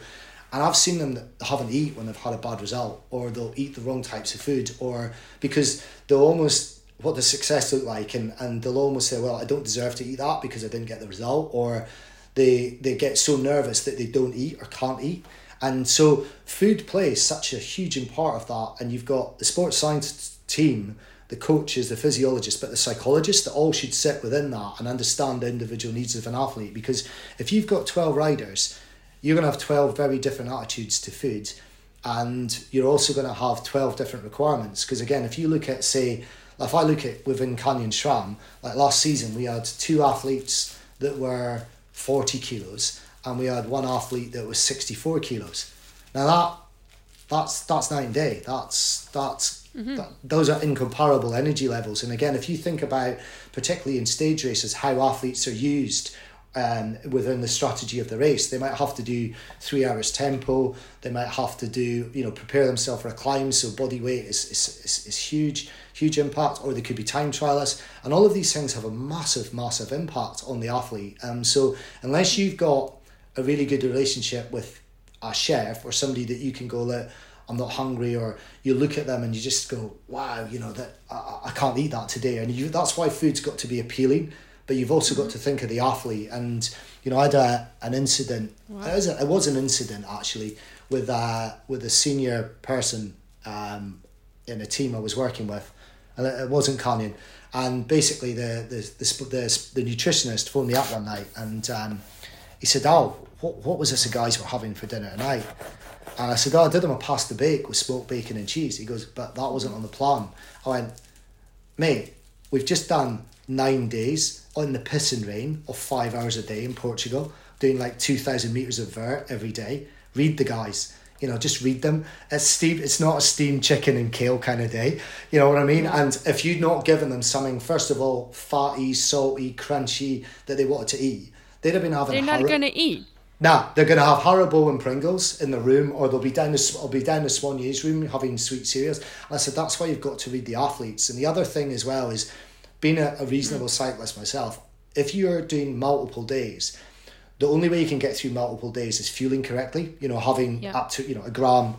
and I've seen them that haven't eat when they've had a bad result, or they'll eat the wrong types of food, or because they'll almost what the success look like, and, and they'll almost say, well, I don't deserve to eat that because I didn't get the result, or they they get so nervous that they don't eat or can't eat. And so food plays such a huge part of that. And you've got the sports science team, the coaches, the physiologists, but the psychologists that all should sit within that and understand the individual needs of an athlete. Because if you've got 12 riders you're going to have 12 very different attitudes to food and you're also going to have 12 different requirements. Because again if you look at say if i look at within canyon SRAM like last season we had two athletes that were 40 kilos and we had one athlete that was 64 kilos. Now that that's that's night and day. That's that's mm-hmm. that, those are incomparable energy levels. And again if you think about particularly in stage races how athletes are used um, within the strategy of the race. They might have to do three hours tempo. They might have to do, you know, prepare themselves for a climb. So body weight is, is, is, is huge, huge impact. Or they could be time trialists. And all of these things have a massive, massive impact on the athlete. Um, so unless you've got a really good relationship with a chef or somebody that you can go, look, I'm not hungry, or you look at them and you just go, wow, you know, that I, I can't eat that today. And you, that's why food's got to be appealing but you've also got to think of the athlete. And you know, I had a, an incident. Wow. It, was a, it was an incident actually with a with a senior person um, in a team I was working with, and it, wasn't Canyon. And basically, the the, the the the nutritionist phoned me up one night, and um, he said, "Oh, what what was this the guys were having for dinner tonight?" And I said, "Oh, I did them a pasta bake with smoked bacon and cheese." He goes, "But that wasn't on the plan." I went, "Mate, we've just done nine days on the pissing rain of five hours a day in Portugal, doing like 2,000 meters of vert every day. Read the guys. You know, just read them. It's steamed, it's not a steamed chicken and kale kind of day. You know what I mean? And if you'd not given them something, first of all, fatty, salty, crunchy that they wanted to eat, they'd have been having. They're not going to eat. Nah, they're going to have Haribo and Pringles in the room, or they'll be down the I'll be down the soigneur's room having sweet cereals. And I said that's why you've got to read the athletes. And the other thing as well is being a, a reasonable mm. cyclist myself, if you're doing multiple days, the only way you can get through multiple days is fueling correctly. You know, having yeah. up to you know a gram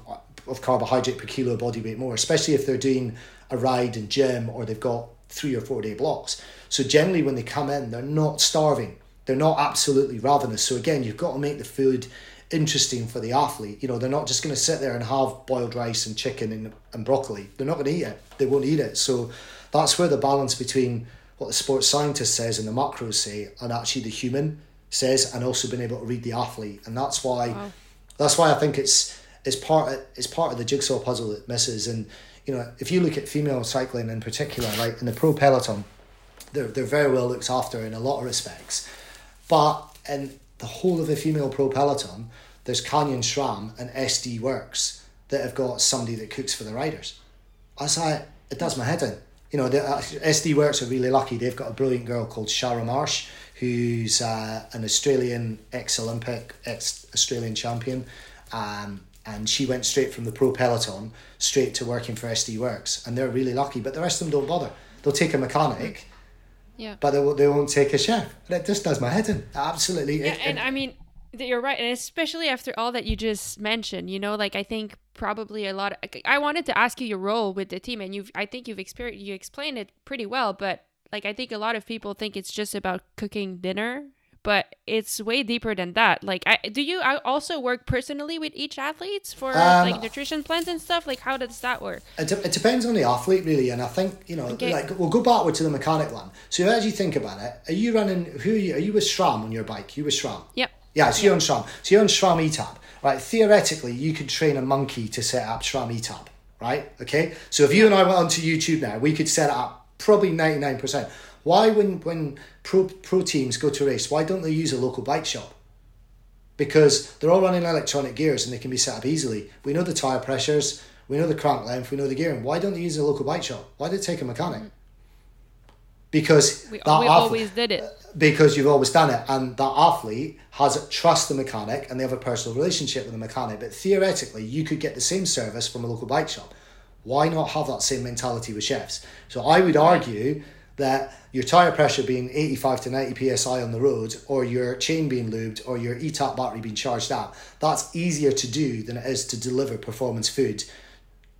of carbohydrate per kilo of body weight more, especially if they're doing a ride and gym or they've got three or four day blocks. So generally, when they come in, they're not starving. They're not absolutely ravenous. So again, you've got to make the food interesting for the athlete. You know, they're not just going to sit there and have boiled rice and chicken and, and broccoli. They're not going to eat it. They won't eat it. So that's where the balance between what the sports scientist says and the macros say and actually the human says and also being able to read the athlete. And that's why wow. that's why I think it's it's part of, it's part of the jigsaw puzzle that misses. And you know if you look at female cycling in particular like in the pro peloton they're, they're very well looked after in a lot of respects. But in the whole of the female pro peloton there's Canyon SRAM and SD Worx that have got somebody that cooks for the riders. I was like it does my head in you know, the uh, SD Worx are really lucky. They've got a brilliant girl called Shara Marche, who's uh, an Australian ex Olympic, ex Australian champion. Um, and she went straight from the pro peloton straight to working for SD Worx. And they're really lucky, but the rest of them don't bother. They'll take a mechanic. Yeah. But they, they won't take a chef. And it just does my head in. Absolutely. Yeah, it, and it, I mean, you're right. And especially after all that you just mentioned, you know, like I think probably a lot of, I wanted to ask you your role with the team and you've I think you've experienced you explained it pretty well but like I think a lot of people think it's just about cooking dinner but it's way deeper than that like I do you I also work personally with each athletes for um, like nutrition plans and stuff? Like how does that work? It, de- it depends on the athlete really and I think you know okay. like we'll go backward to the mechanic one. So as you think about it are you running who are you are you with SRAM on your bike? You with SRAM yep yeah it's on SRAM so you're on SRAM ETAP right? Theoretically, you could train a monkey to set up SRAM ETAP, right? Okay, so if you and I went onto YouTube now, we could set it up probably ninety nine percent. Why, when when pro pro teams go to race, why don't they use a local bike shop? Because they're all running electronic gears and they can be set up easily. We know the tire pressures, we know the crank length, we know the gearing. Why don't they use a local bike shop? Why do they take a mechanic? Because we, we always did it because you've always done it. And that athlete has trust the mechanic and they have a personal relationship with the mechanic. But theoretically you could get the same service from a local bike shop. Why not have that same mentality with chefs? So i would argue that your tire pressure being 85 to 90 psi on the road or your chain being lubed or your etap battery being charged up that's easier to do than it is to deliver performance food.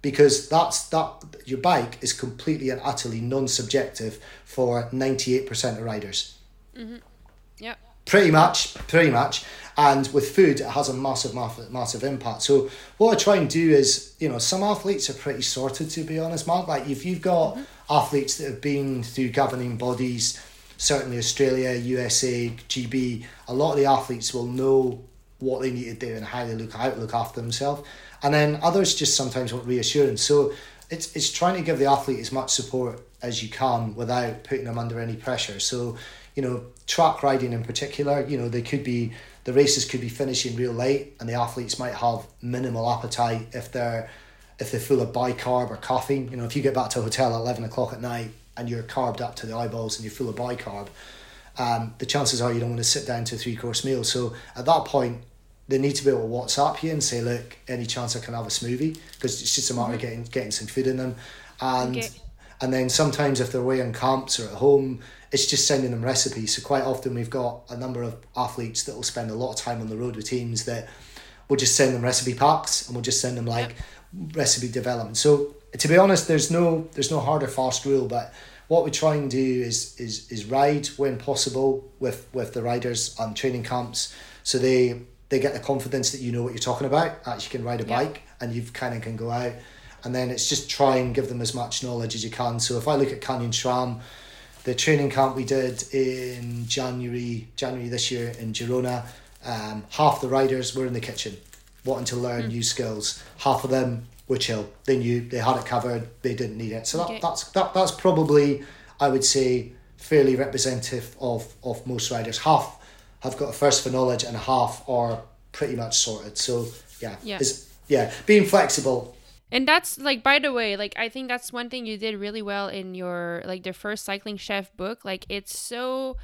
Because that's that your bike is completely and utterly non-subjective for 98% of riders Mm-hmm. Yeah. Pretty much, pretty much. And with food, it has a massive, massive, massive impact. So what I try and do is, you know, some athletes are pretty sorted, to be honest, Mark. Like if you've got mm-hmm. athletes that have been through governing bodies, certainly Australia, USA, GB, a lot of the athletes will know what they need to do and how they look how to look after themselves. And then others just sometimes want reassurance. So it's it's trying to give the athlete as much support as you can without putting them under any pressure. So, you know, track riding in particular, you know, they could be the races could be finishing real late and the athletes might have minimal appetite if they're if they're full of bicarb or caffeine. You know, if you get back to a hotel at eleven o'clock at night and you're carbed up to the eyeballs and you're full of bicarb, um, the chances are you don't want to sit down to a three course meal. So at that point, they need to be able to WhatsApp you and say, look, any chance I can have a smoothie? Because it's just a matter mm-hmm. of getting getting some food in them. And okay. and then sometimes if they're away on camps or at home, it's just sending them recipes. So quite often we've got a number of athletes that will spend a lot of time on the road with teams that we'll just send them recipe packs and we'll just send them like recipe development. So to be honest, there's no there's no hard or fast rule, but what we try and do is is is ride when possible with with the riders on training camps, so they they get the confidence that you know what you're talking about. Actually, can ride a bike and you kind of can go out, and then it's just try and give them as much knowledge as you can. So if I look at Canyon SRAM, the training camp we did in January January this year in Girona, um, half the riders were in the kitchen, wanting to learn mm. new skills. Half of them were chill. They knew they had it covered. They didn't need it. So that, okay. that's that that's probably I would say fairly representative of of most riders. Half have got a thirst for knowledge and half are pretty much sorted. So yeah, yeah, yeah, being flexible. And that's like by the way, like I think that's one thing you did really well in your like the first cycling chef book. Like it's so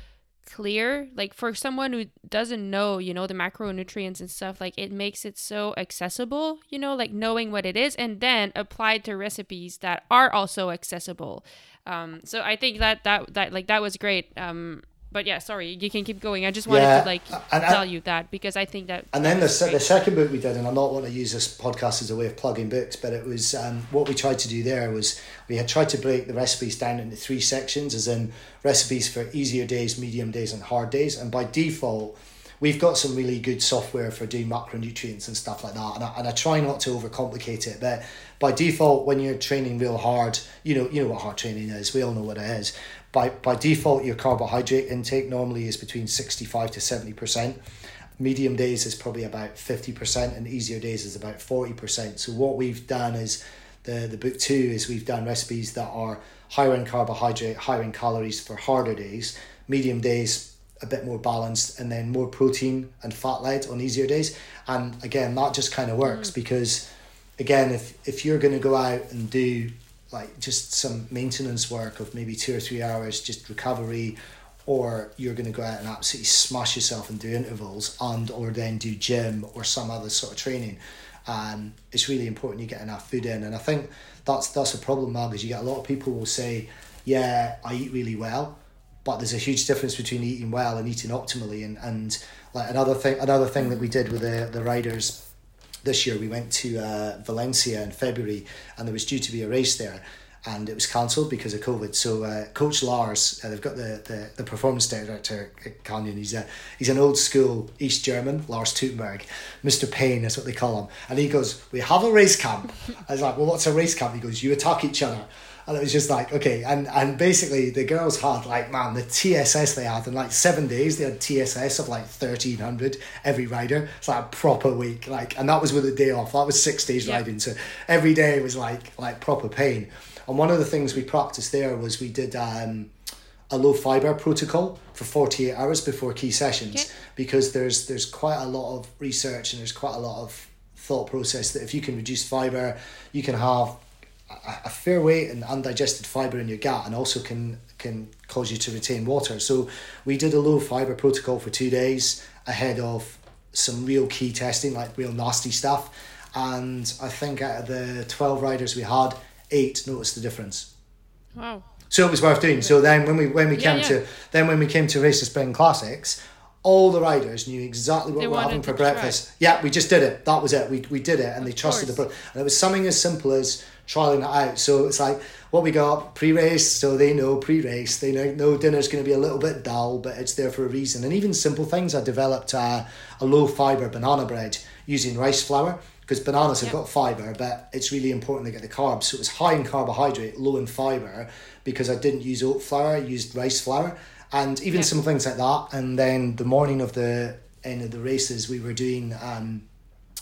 clear. Like for someone who doesn't know you know the macronutrients and stuff like it makes it so accessible you know like knowing what it is and then applied to recipes that are also accessible. Um so i think that that that like that was great. Um but yeah, sorry, you can keep going. I just wanted yeah, to like and, tell you that because I think that. And then the, the second book we did, and I'm not want to use this podcast as a way of plugging books, but it was um, what we tried to do there was we had tried to break the recipes down into three sections, as in recipes for easier days, medium days, and hard days. And by default, we've got some really good software for doing macronutrients and stuff like that. And I, and I try not to overcomplicate it, but by default, when you're training real hard, you know you know what hard training is. We all know what it is by, by default, your carbohydrate intake normally is between 65 to 70%. Medium days is probably about 50%, and easier days is about 40%. So, what we've done is the, the book two is we've done recipes that are higher in carbohydrate, higher in calories for harder days, medium days, a bit more balanced, and then more protein and fat led on easier days. And again, that just kind of works mm. because, again, if, if you're going to go out and do like just some maintenance work of maybe two or three hours, just recovery, or you're going to go out and absolutely smash yourself and do intervals and or then do gym or some other sort of training. And it's really important you get enough food in. And I think that's that's a problem now because you get a lot of people will say, yeah, I eat really well, but there's a huge difference between eating well and eating optimally. And, and like another thing, another thing that we did with the, the riders this year we went to uh, Valencia in February and there was due to be a race there and it was cancelled because of COVID. So uh, Coach Lars, uh, they've got the, the, the performance director at Canyon. He's a he's an old school East German, Lars Teutenberg, Mr. Pain is what they call him. And he goes, "We have a race camp." I was like, "Well, what's a race camp?" He goes, "You attack each other." And it was just like okay and and basically the girls had like man the tss they had in like seven days they had tss of like 1300 every rider it's like a proper week like and that was with a day off that was six days yeah. riding so every day was like like proper pain and one of the things we practiced there was we did um a low fiber protocol for 48 hours before key sessions okay. because there's there's quite a lot of research and there's quite a lot of thought process that if you can reduce fiber you can have a, fair weight and undigested fiber in your gut and also can can cause you to retain water. So we did a low fiber protocol for two days ahead of some real key testing, like real nasty stuff. And I think out of the twelve riders we had, eight noticed the difference. Wow. So it was worth doing. So then when we when we yeah, came yeah. to then when we came to race the spring classics, all the riders knew exactly what they we were having for breakfast. Try. Yeah, we just did it. That was it. We, we did it, and of they trusted course. the pro. And it was something as simple as trialing it out. So it's like what we got pre-race, so they know pre-race. They know, know dinner's going to be a little bit dull, but it's there for a reason. And even simple things. I developed a, a low fiber banana bread using rice flour because bananas have got fiber, but it's really important to get the carbs. So it was high in carbohydrate, low in fiber, because I didn't use oat flour, I used rice flour and even some things like that. And then the morning of the end of the races, we were doing. Um,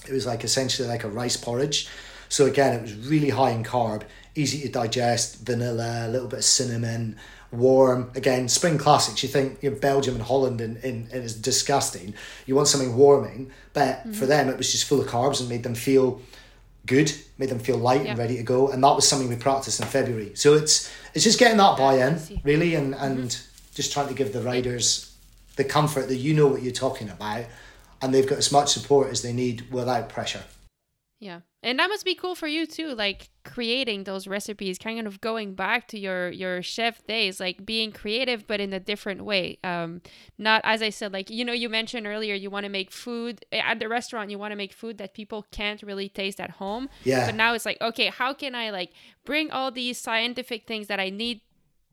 it was like essentially like a rice porridge. So again, it was really high in carb, easy to digest, vanilla, a little bit of cinnamon, warm. Again, spring classics. You think you know, Belgium and Holland and, and, and it's disgusting. You want something warming, but mm-hmm. for them it was just full of carbs and made them feel good, made them feel light yeah. and ready to go. And that was something we practiced in February. So it's it's just getting that buy-in really, and and mm-hmm. just trying to give the riders the comfort that you know what you're talking about, and they've got as much support as they need without pressure. Yeah. And that must be cool for you too, like creating those recipes, kind of going back to your your chef days, like being creative but in a different way. Um not as I said like you know you mentioned earlier you want to make food eh, at the restaurant you want to make food that people can't really taste at home. Yeah. But now it's like okay, how can I like bring all these scientific things that I need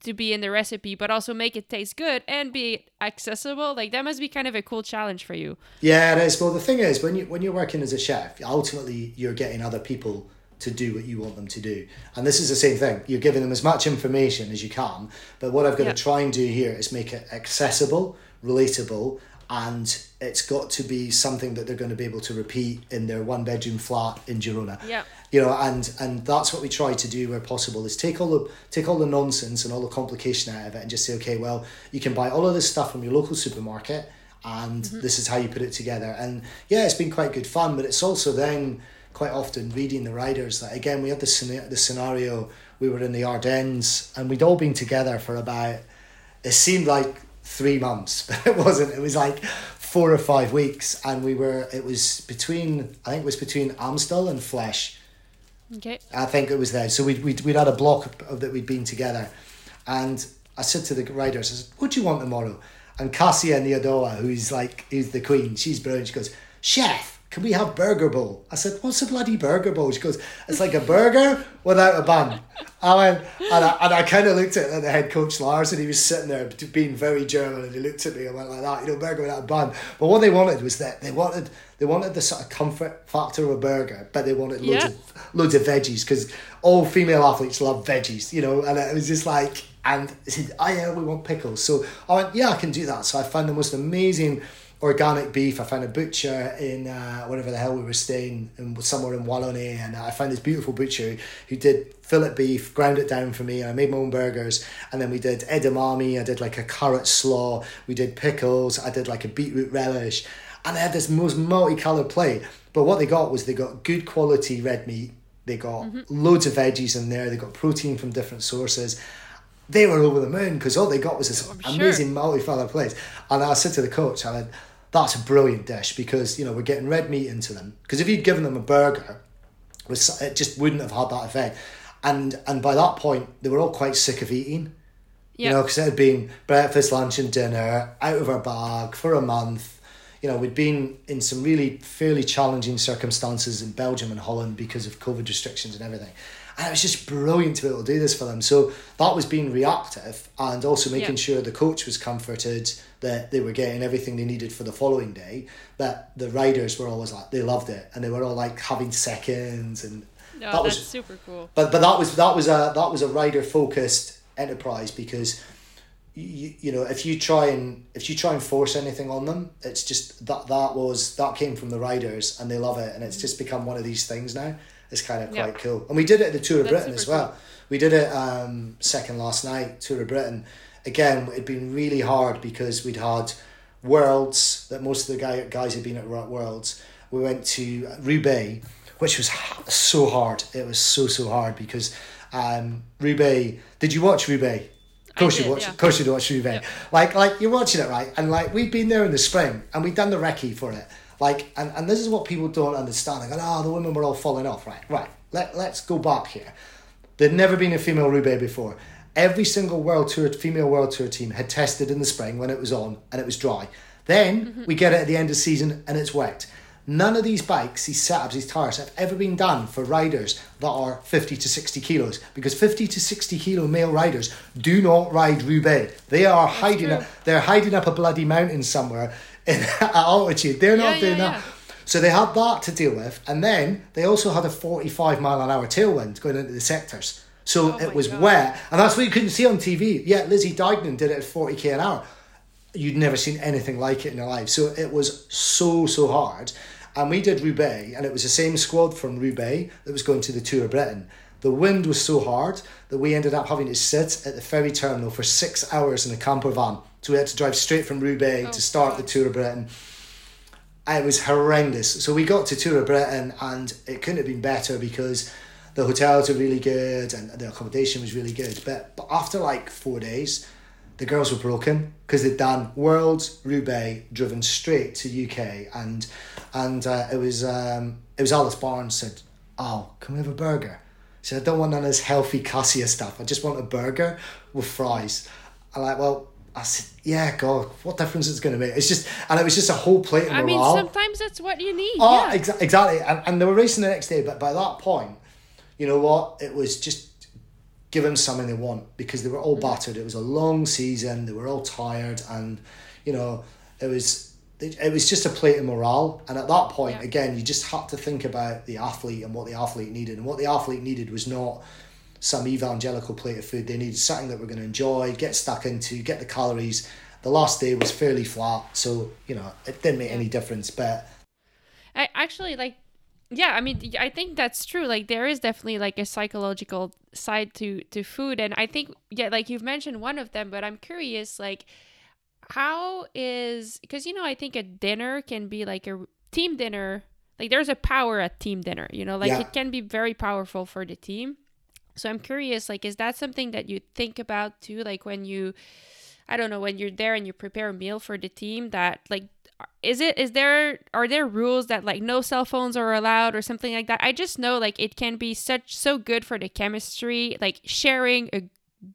to be in the recipe, but also make it taste good and be accessible. Like that must be kind of a cool challenge for you. Yeah, it is. Well, the thing is, when you when you're working as a chef, ultimately you're getting other people to do what you want them to do, and this is the same thing. You're giving them as much information as you can, but what I've got to try and do here is make it accessible, relatable, and it's got to be something that they're going to be able to repeat in their one bedroom flat in Girona. Yeah. You know, and and that's what we try to do where possible is take all the take all the nonsense and all the complication out of it and just say, okay, well, you can buy all of this stuff from your local supermarket and mm-hmm. this is how you put it together. And yeah, it's been quite good fun, but it's also then quite often reading the riders that again we had the the scenario we were in the Ardennes and we'd all been together for about it seemed like three months, (laughs) but it wasn't. It was like four or five weeks, and we were. It was between. I think it was between Amstel and Flèche. Okay. I think it was there. So we we we'd had a block of that we'd been together, and I said to the riders, I said, "What do you want tomorrow?" And Kasia Niewiadoma, who's like who's the queen, she's brilliant. She goes, "Chef." Can we have burger bowl? I said, what's a bloody burger bowl? She goes, it's like a burger without a bun. I went, and I, and I kind of looked at the head coach Lars and he was sitting there being very German and he looked at me and went like that, you know, burger without a bun. But what they wanted was that they wanted they wanted the sort of comfort factor of a burger, but they wanted loads yeah. of loads of veggies because all female athletes love veggies, you know, and it was just like, and they said, oh yeah, we want pickles. So I went, yeah, I can do that. So I found the most amazing organic beef. I found a butcher in uh, whatever the hell we were staying in, somewhere in Wallonie, and I found this beautiful butcher who did fillet beef, ground it down for me, and I made my own burgers. And then we did edamame. I did like a carrot slaw. We did pickles. I did like a beetroot relish, and they had this most multicolored plate. But what they got was they got good quality red meat. They got mm-hmm. loads of veggies in there. They got protein from different sources they were over the moon because all they got was this amazing sure. multi-colour place. And I said to the coach, I went, that's a brilliant dish because you know we're getting red meat into them. Because if you'd given them a burger, it just wouldn't have had that effect. And and by that point, they were all quite sick of eating. Yep. You know, because it had been breakfast, lunch, and dinner out of our bag for a month. You know, we'd been in some really fairly challenging circumstances in Belgium and Holland because of COVID restrictions and everything. And it was just brilliant to be able to do this for them. So that was being reactive and also making sure the coach was comforted that they were getting everything they needed for the following day. That the riders were always like they loved it and they were all like having seconds and no, that was super cool. But but that was that was a that was a rider focused enterprise because you, you know if you try and if you try and force anything on them it's just that that was that came from the riders and they love it and it's mm. just become one of these things now is kind of quite yep. cool. And we did it at the Tour of That's Britain as well. Cool. We did it um, second last night, Tour of Britain. Again, it'd been really hard because we'd had Worlds, that most of the guy, guys had been at Worlds. We went to Roubaix, which was so hard. It was so, so hard because um, Roubaix, did you watch Roubaix? Of course did, you watch. Yeah. Of course you watch Roubaix. Like, like you're watching it right, and like we've been there in the spring, and we've done the recce for it, like, and, and this is what people don't understand. They go, oh, the women were all falling off. Right, right. Let, let's go back here. There'd never been a female Roubaix before. Every single World Tour, female World Tour team had tested in the spring when it was on and it was dry. Then mm-hmm. we get it at the end of season and it's wet. None of these bikes, these setups, these tires have ever been done for riders that are 50 to 60 kilos because 50 to 60 kilo male riders do not ride Roubaix. They are That's hiding up, they're hiding up a bloody mountain somewhere in (laughs) at altitude. They're not yeah, doing yeah, that. Yeah. So they had that to deal with, and then they also had a forty-five mile an hour tailwind going into the sectors. So oh it was God. wet, and that's what you couldn't see on TV. Yeah, Lizzie Deignan did it at forty k an hour. you'd never seen anything like it in your life. So it was so so hard, and we did Roubaix, and it was the same squad from Roubaix that was going to the Tour of Britain. The wind was so hard that we ended up having to sit at the ferry terminal for six hours in a camper van. So we had to drive straight from Roubaix Oh, to start the Tour of Britain. It was horrendous. So we got to Tour of Britain and it couldn't have been better because the hotels are really good and the accommodation was really good. But, but after like four days, the girls were broken because they'd done Worlds, Roubaix, driven straight to UK, and and uh, it was um, it was Alice Barnes said, "Oh, can we have a burger?" She said, "I don't want none of this healthy cassia stuff. I just want a burger with fries." I'm like, "Well." I said, "Yeah, God, what difference is it's going to make?" It's just, and it was just a whole plate of morale. I mean, sometimes that's what you need. Oh, yeah. exa- exactly. And, and they were racing the next day, but by that point, you know what? It was just give them something they want because they were all mm. battered. It was a long season. They were all tired, and you know, it was it, it was just a plate of morale. And at that point, Yeah. again, you just had to think about the athlete and what the athlete needed. And what the athlete needed was not some evangelical plate of food. They needed something that we're going to enjoy, get stuck into, get the calories. The last day was fairly flat, so you know it didn't make any difference. But I actually like yeah, I mean I think that's true. Like there is definitely like a psychological side to to food and I think yeah, like you've mentioned one of them, but I'm curious like how is because you know, I think a dinner can be like a team dinner. Like there's a power at team dinner, you know, like Yeah. it can be very powerful for the team. So I'm curious like is that something that you think about too? Like when you I don't know when you're there and you prepare a meal for the team that like is it is there are there rules that like no cell phones are allowed or something like that? I just know like it can be such so good for the chemistry like sharing a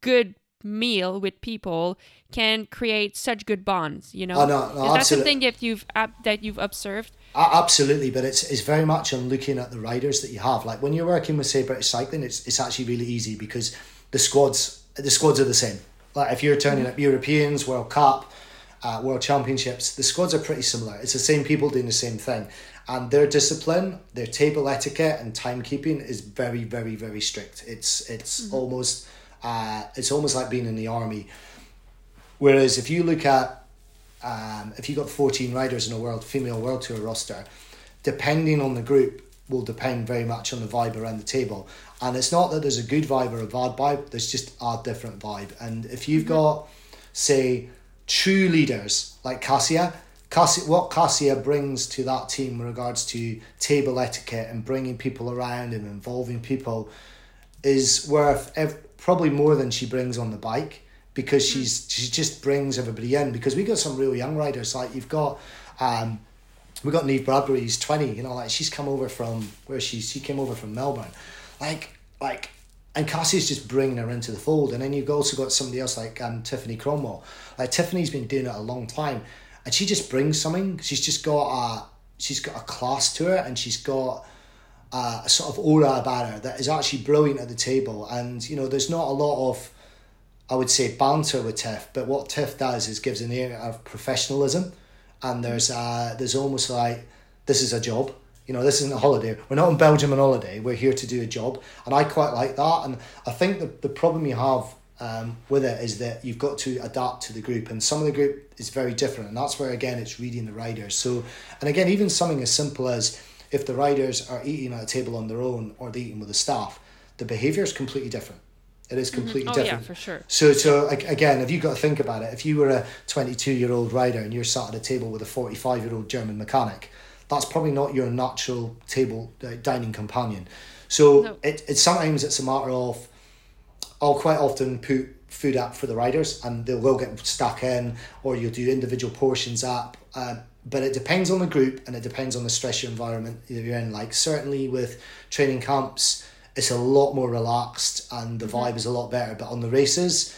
good meal with people can create such good bonds you know? Oh, no, no, is that absolute- something that you've that you've observed Absolutely, but it's it's very much on looking at the riders that you have. Like when you're working with say British Cycling, it's it's actually really easy because the squads the squads are the same. Like if you're turning up Europeans, World Cup, uh, World Championships, the squads are pretty similar. It's the same people doing the same thing, and their discipline, their table etiquette and timekeeping is very very very strict. It's it's almost uh, it's almost like being in the army. Whereas if you look at um, if you got 14 riders in a world female world tour roster depending on the group will depend very much on the vibe around the table. And it's not that there's a good vibe or a bad vibe there's just a different vibe. And if you've got say true leaders like Kasia Kasia what Kasia brings to that team in regards to table etiquette and bringing people around and involving people is worth ev- probably more than she brings on the bike because she's she just brings everybody in. Because we got some real young riders like you've got um we got Neve Bradbury who's 20 you know like she's come over from where she she came over from Melbourne. Like like and Cassie's just bringing her into the fold. And then you've also got somebody else like um, Tiffany Cromwell. Like Tiffany's been doing it a long time and she just brings something. She's just got a she's got a class to her and she's got uh, a sort of aura about her that is actually brilliant at the table. And you know, there's not a lot of, I would say, banter with Tiff, but what Tiff does is gives an air of professionalism, and there's uh, there's almost like this is a job. You know, this isn't a holiday. We're not in Belgium on holiday. We're here to do a job, and I quite like that. And I think the the problem you have um, with it is that you've got to adapt to the group, and some of the group is very different, and that's where again it's reading the riders. So, and again, even something as simple as if the riders are eating at a table on their own or they're eating with the staff, the behaviour is completely different. It is completely oh yeah different. for sure So, so again, if you got to think about it, if you were a twenty-two-year-old rider and you're sat at a table with a forty-five-year-old German mechanic, that's probably not your natural table uh, dining companion. So, No. it, it sometimes it's a matter of I'll quite often put food up for the riders and they will get stuck in or you'll do individual portions up. Um, but it depends on the group and it depends on the stress your environment you're in. Like certainly with training camps, it's a lot more relaxed and the mm-hmm. vibe is a lot better. But on the races,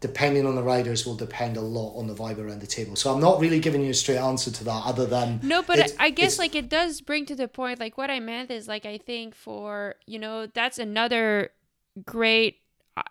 depending on the riders will depend a lot on the vibe around the table. So I'm not really giving you a straight answer to that other than No, but it's- I guess like it does bring to the point. Like what I meant is like I think for you know that's another great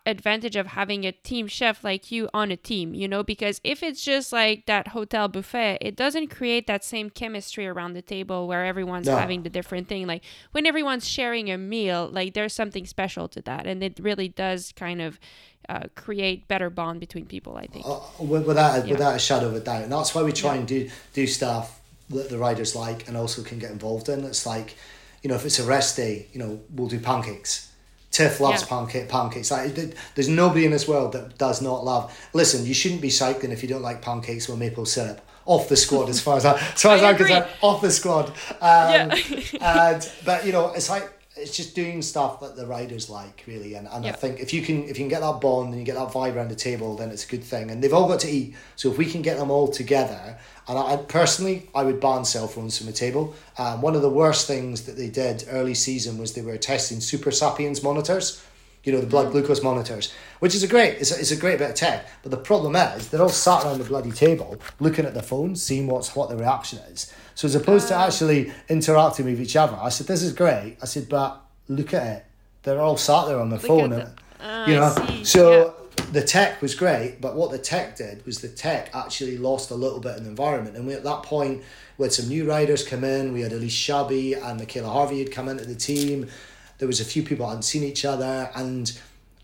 advantage of having a team chef like you on a team. You know because if it's just like that hotel buffet, it doesn't create that same chemistry around the table where everyone's No. having the different thing. Like when everyone's sharing a meal, like there's something special to that, and it really does kind of uh, create better bond between people. I think uh, without a, yeah. without a shadow of a doubt, and that's why we try yeah. and do do stuff that the riders like and also can get involved in. It's like, you know, if it's a rest day, you know, we'll do pancakes. Tiff loves yeah. pancake pancakes. Like, there's nobody in this world that does not love. Listen, you shouldn't be cycling if you don't like pancakes with maple syrup. Off the squad, as far as I, as far as I'm concerned, off the squad. Um, yeah. (laughs) and but you know, it's like it's just doing stuff that the riders like really. And, and yep. I think if you can if you can get that bond and you get that vibe around the table then it's a good thing. And they've all got to eat. So if we can get them all together and I, personally I would ban cell phones from the table. Um, one of the worst things that they did early season was they were testing Supersapiens monitors you know the blood mm. glucose monitors which is a great it's a, it's a great bit of tech. But the problem is they're all sat around the bloody table looking at their phones seeing what's what the reaction is so as opposed to ah. actually interacting with each other, I said, "This is great." I said, "But look at it; they're all sat there on their look phone." And, uh, you know, so yeah. the tech was great, but what the tech did was the tech actually lost a little bit in the environment, and we at that point we had some new riders come in. We had Elise Chabbey and Mikayla Harvey had come into the team. There was a few people hadn't seen each other, and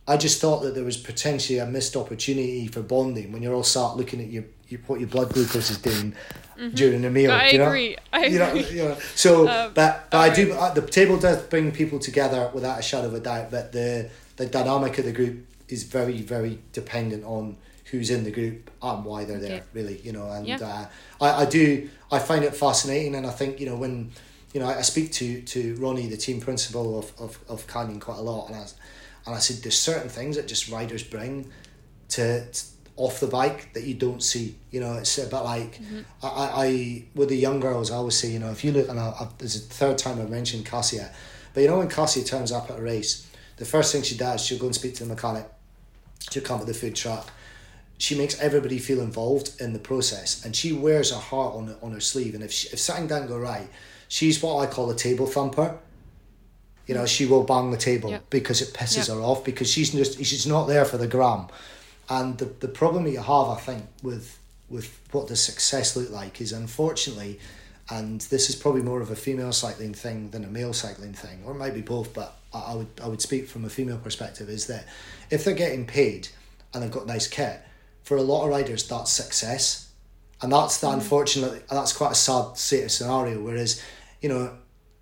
I just thought that there was potentially a missed opportunity for bonding when you're all sat looking at your, your what your blood glucose is doing mm-hmm. during a meal. I you know? agree. I you agree. Know, you know, so, (laughs) um, but but I right. do. Uh, the table does bring people together without a shadow of a doubt. But the the dynamic of the group is very very dependent on who's in the group and why they're there. Okay. Really, you know, and yeah. uh, I I do I find it fascinating, and I think you know when you know I, I speak to to Ronny, the team principal of of of Canyon, quite a lot, and I and I said there's certain things that just riders bring to, to off the bike that you don't see. You know, it's a bit like mm-hmm. I, I with the young girls. I always say, you know, if you look, and I, I, there's a third time I mentioned Kasia, but you know when Kasia turns up at a race, the first thing she does, she'll go and speak to the mechanic. She'll come to the food truck. She makes everybody feel involved in the process, and she wears her heart on on her sleeve. And if she, if something doesn't go right, she's what I call a table thumper. You know, she will bang the table yep. because it pisses yep. her off because she's just she's not there for the gram. And the, the problem that you have, I think, with with what does success look like is unfortunately, and this is probably more of a female cycling thing than a male cycling thing, or maybe both, but I, I would I would speak from a female perspective, is that if they're getting paid and they've got nice kit, for a lot of riders that's success. And that's the mm. unfortunately that's quite a sad state of scenario. Whereas, you know,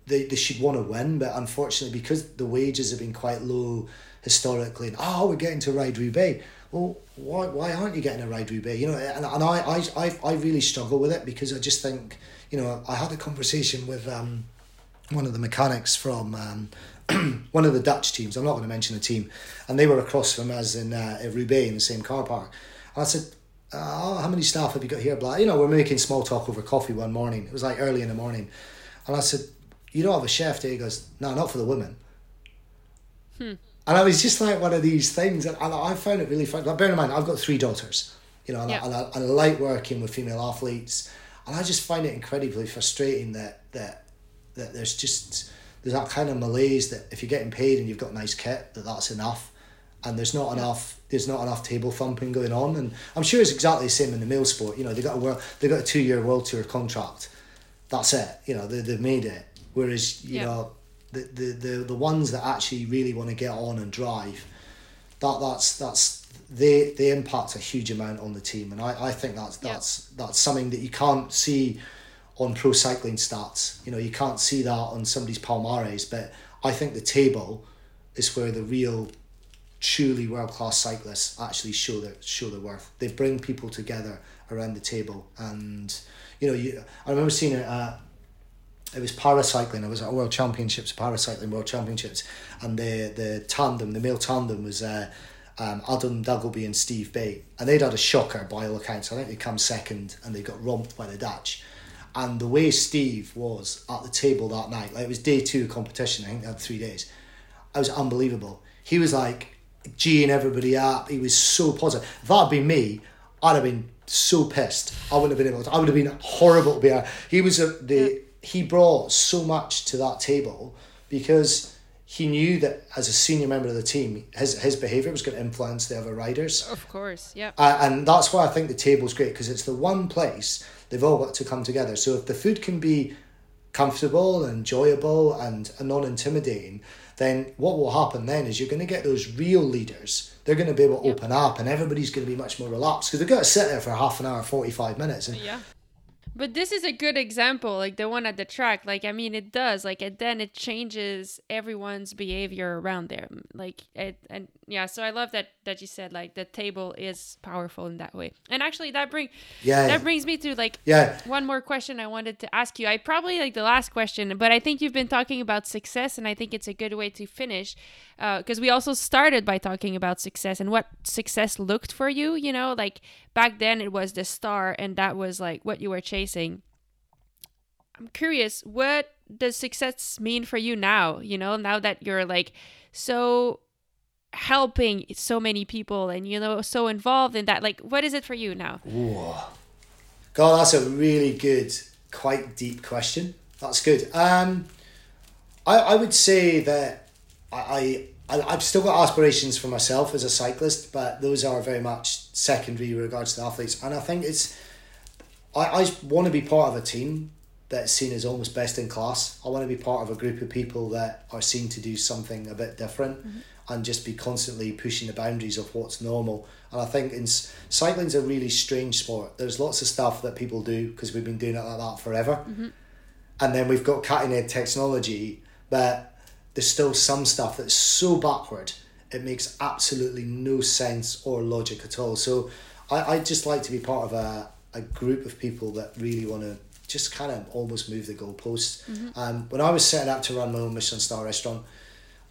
they, they should want to win, but unfortunately, because the wages have been quite low historically, and oh, we're getting to ride Roubaix. Well, why, why aren't you getting a ride Roubaix? You know, and, and I, I, I, I really struggle with it because I just think, you know, I had a conversation with um, one of the mechanics from um, (clears throat) one of the Dutch teams. I'm not going to mention the team, and they were across from us in uh, Roubaix in the same car park. And I said, oh, how many staff have you got here? Blah. You know, we're making small talk over coffee one morning. It was like early in the morning, and I said, you don't have a chef, do you? He goes, no, not for the women. Hmm. And I was just like one of these things, and, I found it really fun. Like, bear in mind, I've got three daughters, you know, and, yeah. I, and, I, and I like working with female athletes, and I just find it incredibly frustrating that that that there's just there's that kind of malaise that if you're getting paid and you've got nice kit, that that's enough, and there's not yeah. enough there's not enough table thumping going on, and I'm sure it's exactly the same in the male sport. You know, they got a world, they got a two year world tour contract. That's it. You know, they they've made it Whereas you yeah. know the, the the the ones that actually really want to get on and drive, that that's that's they they impact a huge amount on the team, and I, I think that's that's yeah. that's something that you can't see on pro cycling stats. You know, you can't see that on somebody's palmares, but I think the table is where the real truly world class cyclists actually show their show their worth. They bring people together around the table, and you know, you I remember seeing at it was paracycling. I was at World Championships, paracycling World Championships, and the the tandem, the male tandem was uh, um, Adam Duggleby and Steve Bate, and they'd had a shocker by all accounts. I think they come second, and they got romped by the Dutch. And the way Steve was at the table that night, like it was day two competition. I think they had three days. I was unbelievable. He was like geeing everybody up. He was so positive. If that had been me, I'd have been so pissed. I wouldn't have been able to. I would have been horrible to be. He was a, the he brought so much to that table because he knew that as a senior member of the team, his his behaviour was going to influence the other riders. Of course, yeah. Uh, and that's why I think the table's great because it's the one place they've all got to come together. So if the food can be comfortable and enjoyable and non intimidating, then what will happen then is you're going to get those real leaders. They're going to be able to Yep. open up and everybody's going to be much more relaxed because they've got to sit there for half an hour, 45 minutes. And Yeah. But this is a good example, like the one at the track. Like, I mean, it does. Like, it, then it changes everyone's behavior around there. Like, it, and yeah. So I love that that you said like the table is powerful in that way. And actually, that bring yeah, that brings me to like yeah, one more question I wanted to ask you. I probably like the last question, but I think you've been talking about success, and I think it's a good way to finish uh, because we also started by talking about success and what success looked for you. You know, like back then it was the star, and that was like what you were chasing. I'm curious, what does success mean for you now? You know, now that you're like so helping so many people and you know so involved in that like what is it for you now Whoa. God, that's a really good, quite deep question. That's good. Um, I, I would say that I, I, I've still got aspirations for myself as a cyclist, but those are very much secondary regards to the athletes. And I think it's, I, I want to be part of a team that's seen as almost best in class. I want to be part of a group of people that are seen to do something a bit different and just be constantly pushing the boundaries of what's normal. And I think in cycling's a really strange sport. There's lots of stuff that people do because we've been doing it like that forever. And then we've got cutting edge technology, but there's still some stuff that's so backward it makes absolutely no sense or logic at all. So I, I just like to be part of a, a group of people that really want to just kind of almost move the goalposts. Um, when I was setting up to run my own Michelin star restaurant,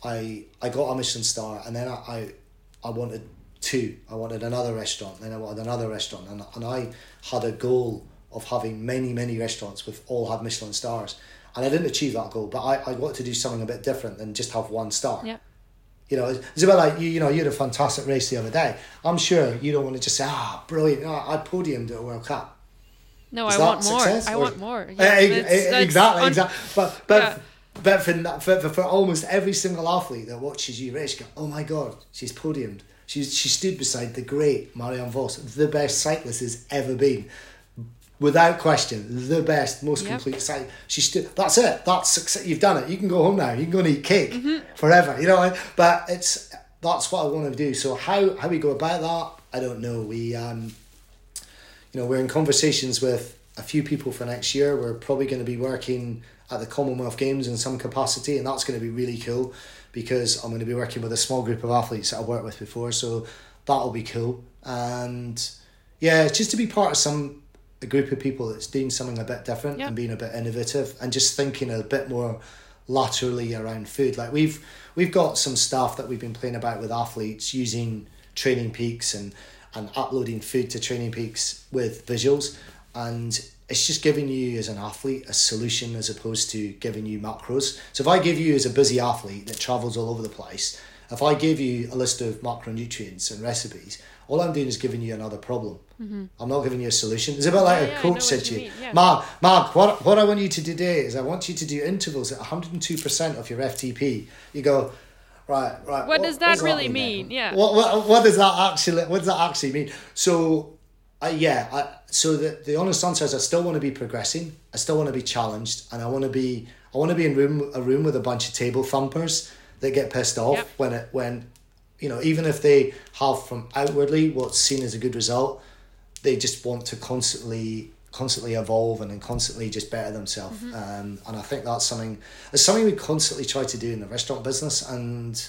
I I got a Michelin star and then I, I, I wanted two. I wanted another restaurant, then I wanted another restaurant, and, and I had a goal of having many, many restaurants with all have Michelin stars. And I didn't achieve that goal, but I, I wanted to do something a bit different than just have one star. yeah You know, it's about like you. You know, you had a fantastic race the other day. I'm sure you don't want to just say, "Ah, brilliant! Oh, I podiumed at a World Cup." No, Is I want more. success, I or- want more. (laughs) Eh, Yeah, eh, that's- that's exactly, exactly. But but Yeah. But for, for for for almost every single athlete that watches you race, go, "Oh my god, she's podiumed. She's she stood beside the great Marianne Vos, the best cyclist has ever been." Without question, the best, most Yep. complete cycle. She stood. That's it. That's success. You've done it. You can go home now. You can go and eat cake Mm-hmm. forever. You know. But it's that's what I want to do. So how how we go about that, I don't know. We um, you know, we're in conversations with a few people for next year. We're probably going to be working at the Commonwealth Games in some capacity, and that's going to be really cool because I'm going to be working with a small group of athletes that I've worked with before. So that'll be cool. And yeah, it's just to be part of some a group of people that's doing something a bit different Yeah. and being a bit innovative and just thinking a bit more laterally around food. Like we've we've got some stuff that we've been playing about with athletes using TrainingPeaks and and uploading food to TrainingPeaks with visuals and it's just giving you as an athlete a solution as opposed to giving you macros. So if I give you as a busy athlete that travels all over the place, if I give you a list of macronutrients and recipes, all I'm doing is giving you another problem. I'm not giving you a solution. It's a bit like Mm-hmm. Yeah, a yeah, coach said to you mean, yeah. Mark, Mark, what, what I want you to do today is I want you to do intervals at 102% of your FTP. You go, right, right. What does that really then? mean? Yeah. What, what, what does that actually, what does that actually mean? So, uh, yeah, I, so the, the honest answer is I still want to be progressing. I still want to be challenged and I want to be, I want to be in room, a room with a bunch of table thumpers that get pissed off Yep. when it, when, you know, even if they have from outwardly what's seen as a good result, they just want to constantly constantly evolve and then constantly just better themselves um, and I think that's something it's something we constantly try to do in the restaurant business and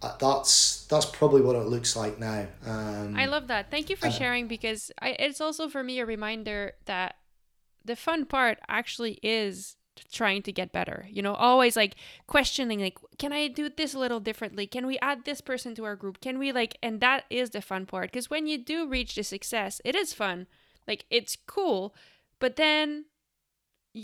that's that's probably what it looks like now um, I love that. Thank you for uh, sharing because I, it's also for me a reminder that the fun part actually is trying to get better. You know, always like questioning like can I do this a little differently? Can we add this person to our group? Can we like and that is the fun part because when you do reach the success, it is fun. Like it's cool, but then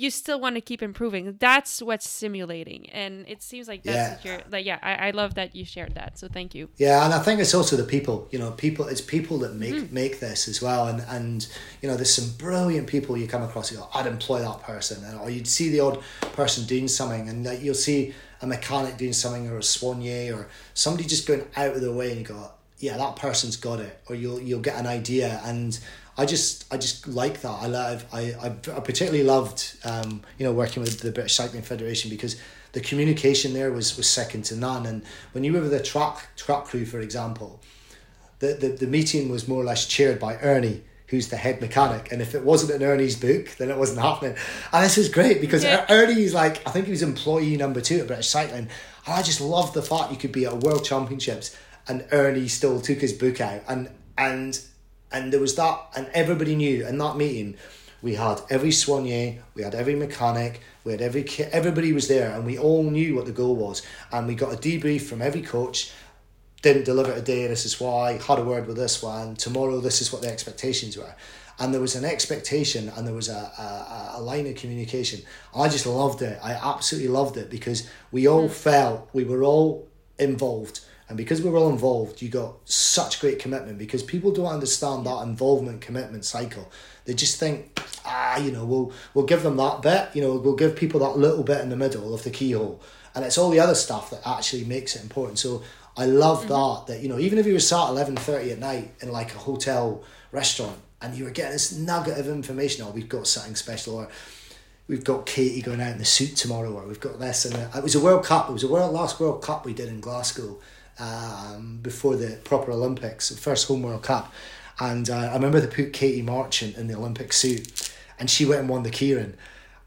you still want to keep improving. That's what's simulating. And it seems like that's Yeah. what you're like yeah, I, I love that you shared that. So thank you. Yeah, and I think it's also the people. You know, people. It's people that make Mm-hmm. make this as well. And and you know, there's some brilliant people you come across. You go, I'd employ that person, and or you'd see the odd person doing something, and like you'll see a mechanic doing something, or a soigneur, or somebody just going out of the way, and you go, yeah, that person's got it. Or you'll you'll get an idea, and I just I just like that. I love I I, I particularly loved um, you know working with the British Cycling Federation because the communication there was was second to none. And when you were with the track track crew, for example, the, the, the meeting was more or less chaired by Ernie who's the head mechanic. And if it wasn't in Ernie's book, then it wasn't happening. And this is great because yeah. Ernie's like, I think he was employee number two at British Cycling. And I just love the fact you could be at World Championships and Ernie still took his book out. And, and and there was that, and everybody knew And that meeting, we had every soigneur, we had every mechanic, we had every everybody was there, and we all knew what the goal was. And we got a debrief from every coach. Didn't deliver today. This is why. Had a word with this one. Tomorrow, this is what the expectations were. And there was an expectation, and there was a, a, a line of communication. I just loved it. I absolutely loved it because we all mm. felt we were all involved and because we were all involved, you got such great commitment because people don't understand that involvement commitment cycle. They just think, ah, you know, we'll we'll give them that bit, you know, we'll give people that little bit in the middle of the keyhole. And it's all the other stuff that actually makes it important. So I love mm-hmm. that that, you know, even if you were sat eleven thirty at night in like a hotel restaurant and you were getting this nugget of information, oh, we've got something special or we've got Katie going out in the suit tomorrow, or we've got this and that. It was a World Cup. It was a world last World Cup we did in Glasgow, um, before the proper Olympics, the first home World Cup. And uh, I remember they put Katie Marchant in the Olympic suit, and she went and won the keirin.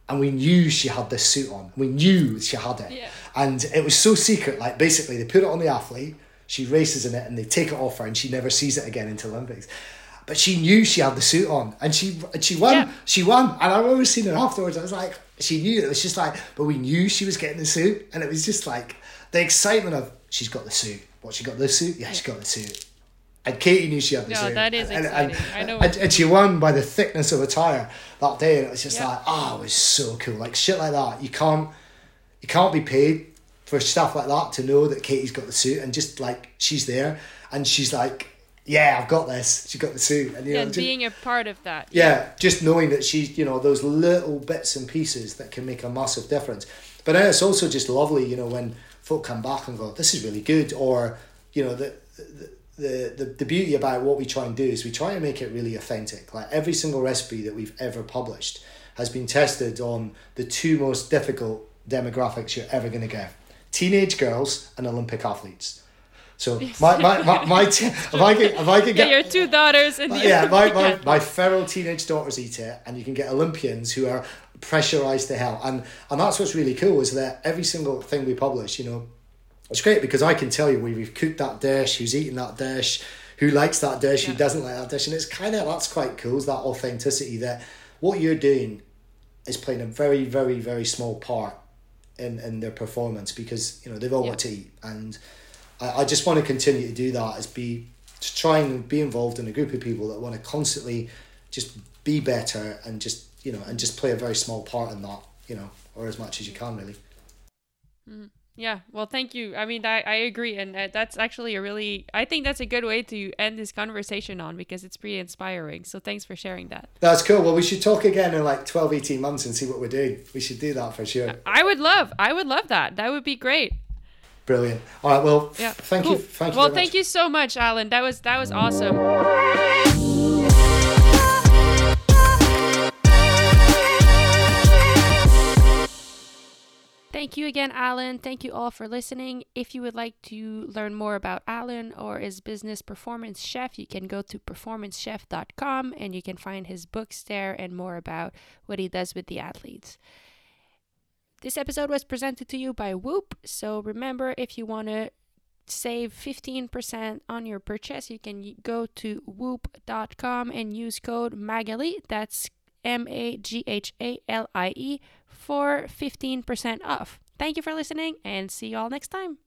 And we knew she had this suit on. We knew she had it. Yeah. And it was so secret. Like, basically, they put it on the athlete, she races in it, and they take it off her, and she never sees it again until Olympics but she knew she had the suit on and she and she won yeah. she won and I remember seeing her afterwards I was like she knew it was just like but we knew she was getting the suit and it was just like the excitement of she's got the suit. What she got the suit? Yeah, she got the suit. And Katie knew she had the no, suit. that is and, exciting. And, I know. And, and, she won by the thickness of a tire that day, and it was just like, oh, it was so cool. Like shit like that. You can't, you can't be paid for stuff like that to know that Katie's got the suit and just like she's there and she's like, yeah, I've got this. She got the suit, and you yeah, know, just, being a part of that. Yeah, yeah, just knowing that she's, you know, those little bits and pieces that can make a massive difference. But then it's also just lovely, you know, when folk come back and go, this is really good, or you know the. the the, the, the beauty about what we try and do is we try and make it really authentic. Like every single recipe that we've ever published has been tested on the two most difficult demographics you're ever going to get teenage girls and Olympic athletes. So my my my, my (laughs) t- if I can if I can get your two daughters and yeah my, my, (laughs) my feral teenage daughters eat it and you can get Olympians who are pressurized to hell. And and that's what's really cool is that every single thing we publish, you know, it's great because I can tell you we've cooked that dish, who's eating that dish, who likes that dish, yeah. who doesn't like that dish, and it's kind of that's quite cool. Is that authenticity that what you're doing is playing a very very very small part in in their performance because you know they've all yeah. got to eat, and I, I just want to continue to do that as be to try and be involved in a group of people that want to constantly just be better and just you know, and just play a very small part in that, you know, or as much as you can really. Mm. Yeah, well, thank you. I mean, I, I agree. And uh, that's actually a really, I think that's a good way to end this conversation on because it's pretty inspiring. So thanks for sharing that. That's cool. Well, we should talk again in like 12, 18 months and see what we're doing. We should do that for sure. I would love, I would love that. That would be great. Brilliant. All right. Well, yeah. thank cool. you. Thank you. Well, thank you so much, Alan. That was, that was awesome. Thank you again, Alan. Thank you all for listening. If you would like to learn more about Alan or his business Performance Chef, you can go to performancechef.com and you can find his books there and more about what he does with the athletes. This episode was presented to you by Whoop. So remember, if you want to save 15% on your purchase, you can go to whoop.com and use code Maghalie. That's M A G H A L I E for 15% off. Thank you for listening and see you all next time.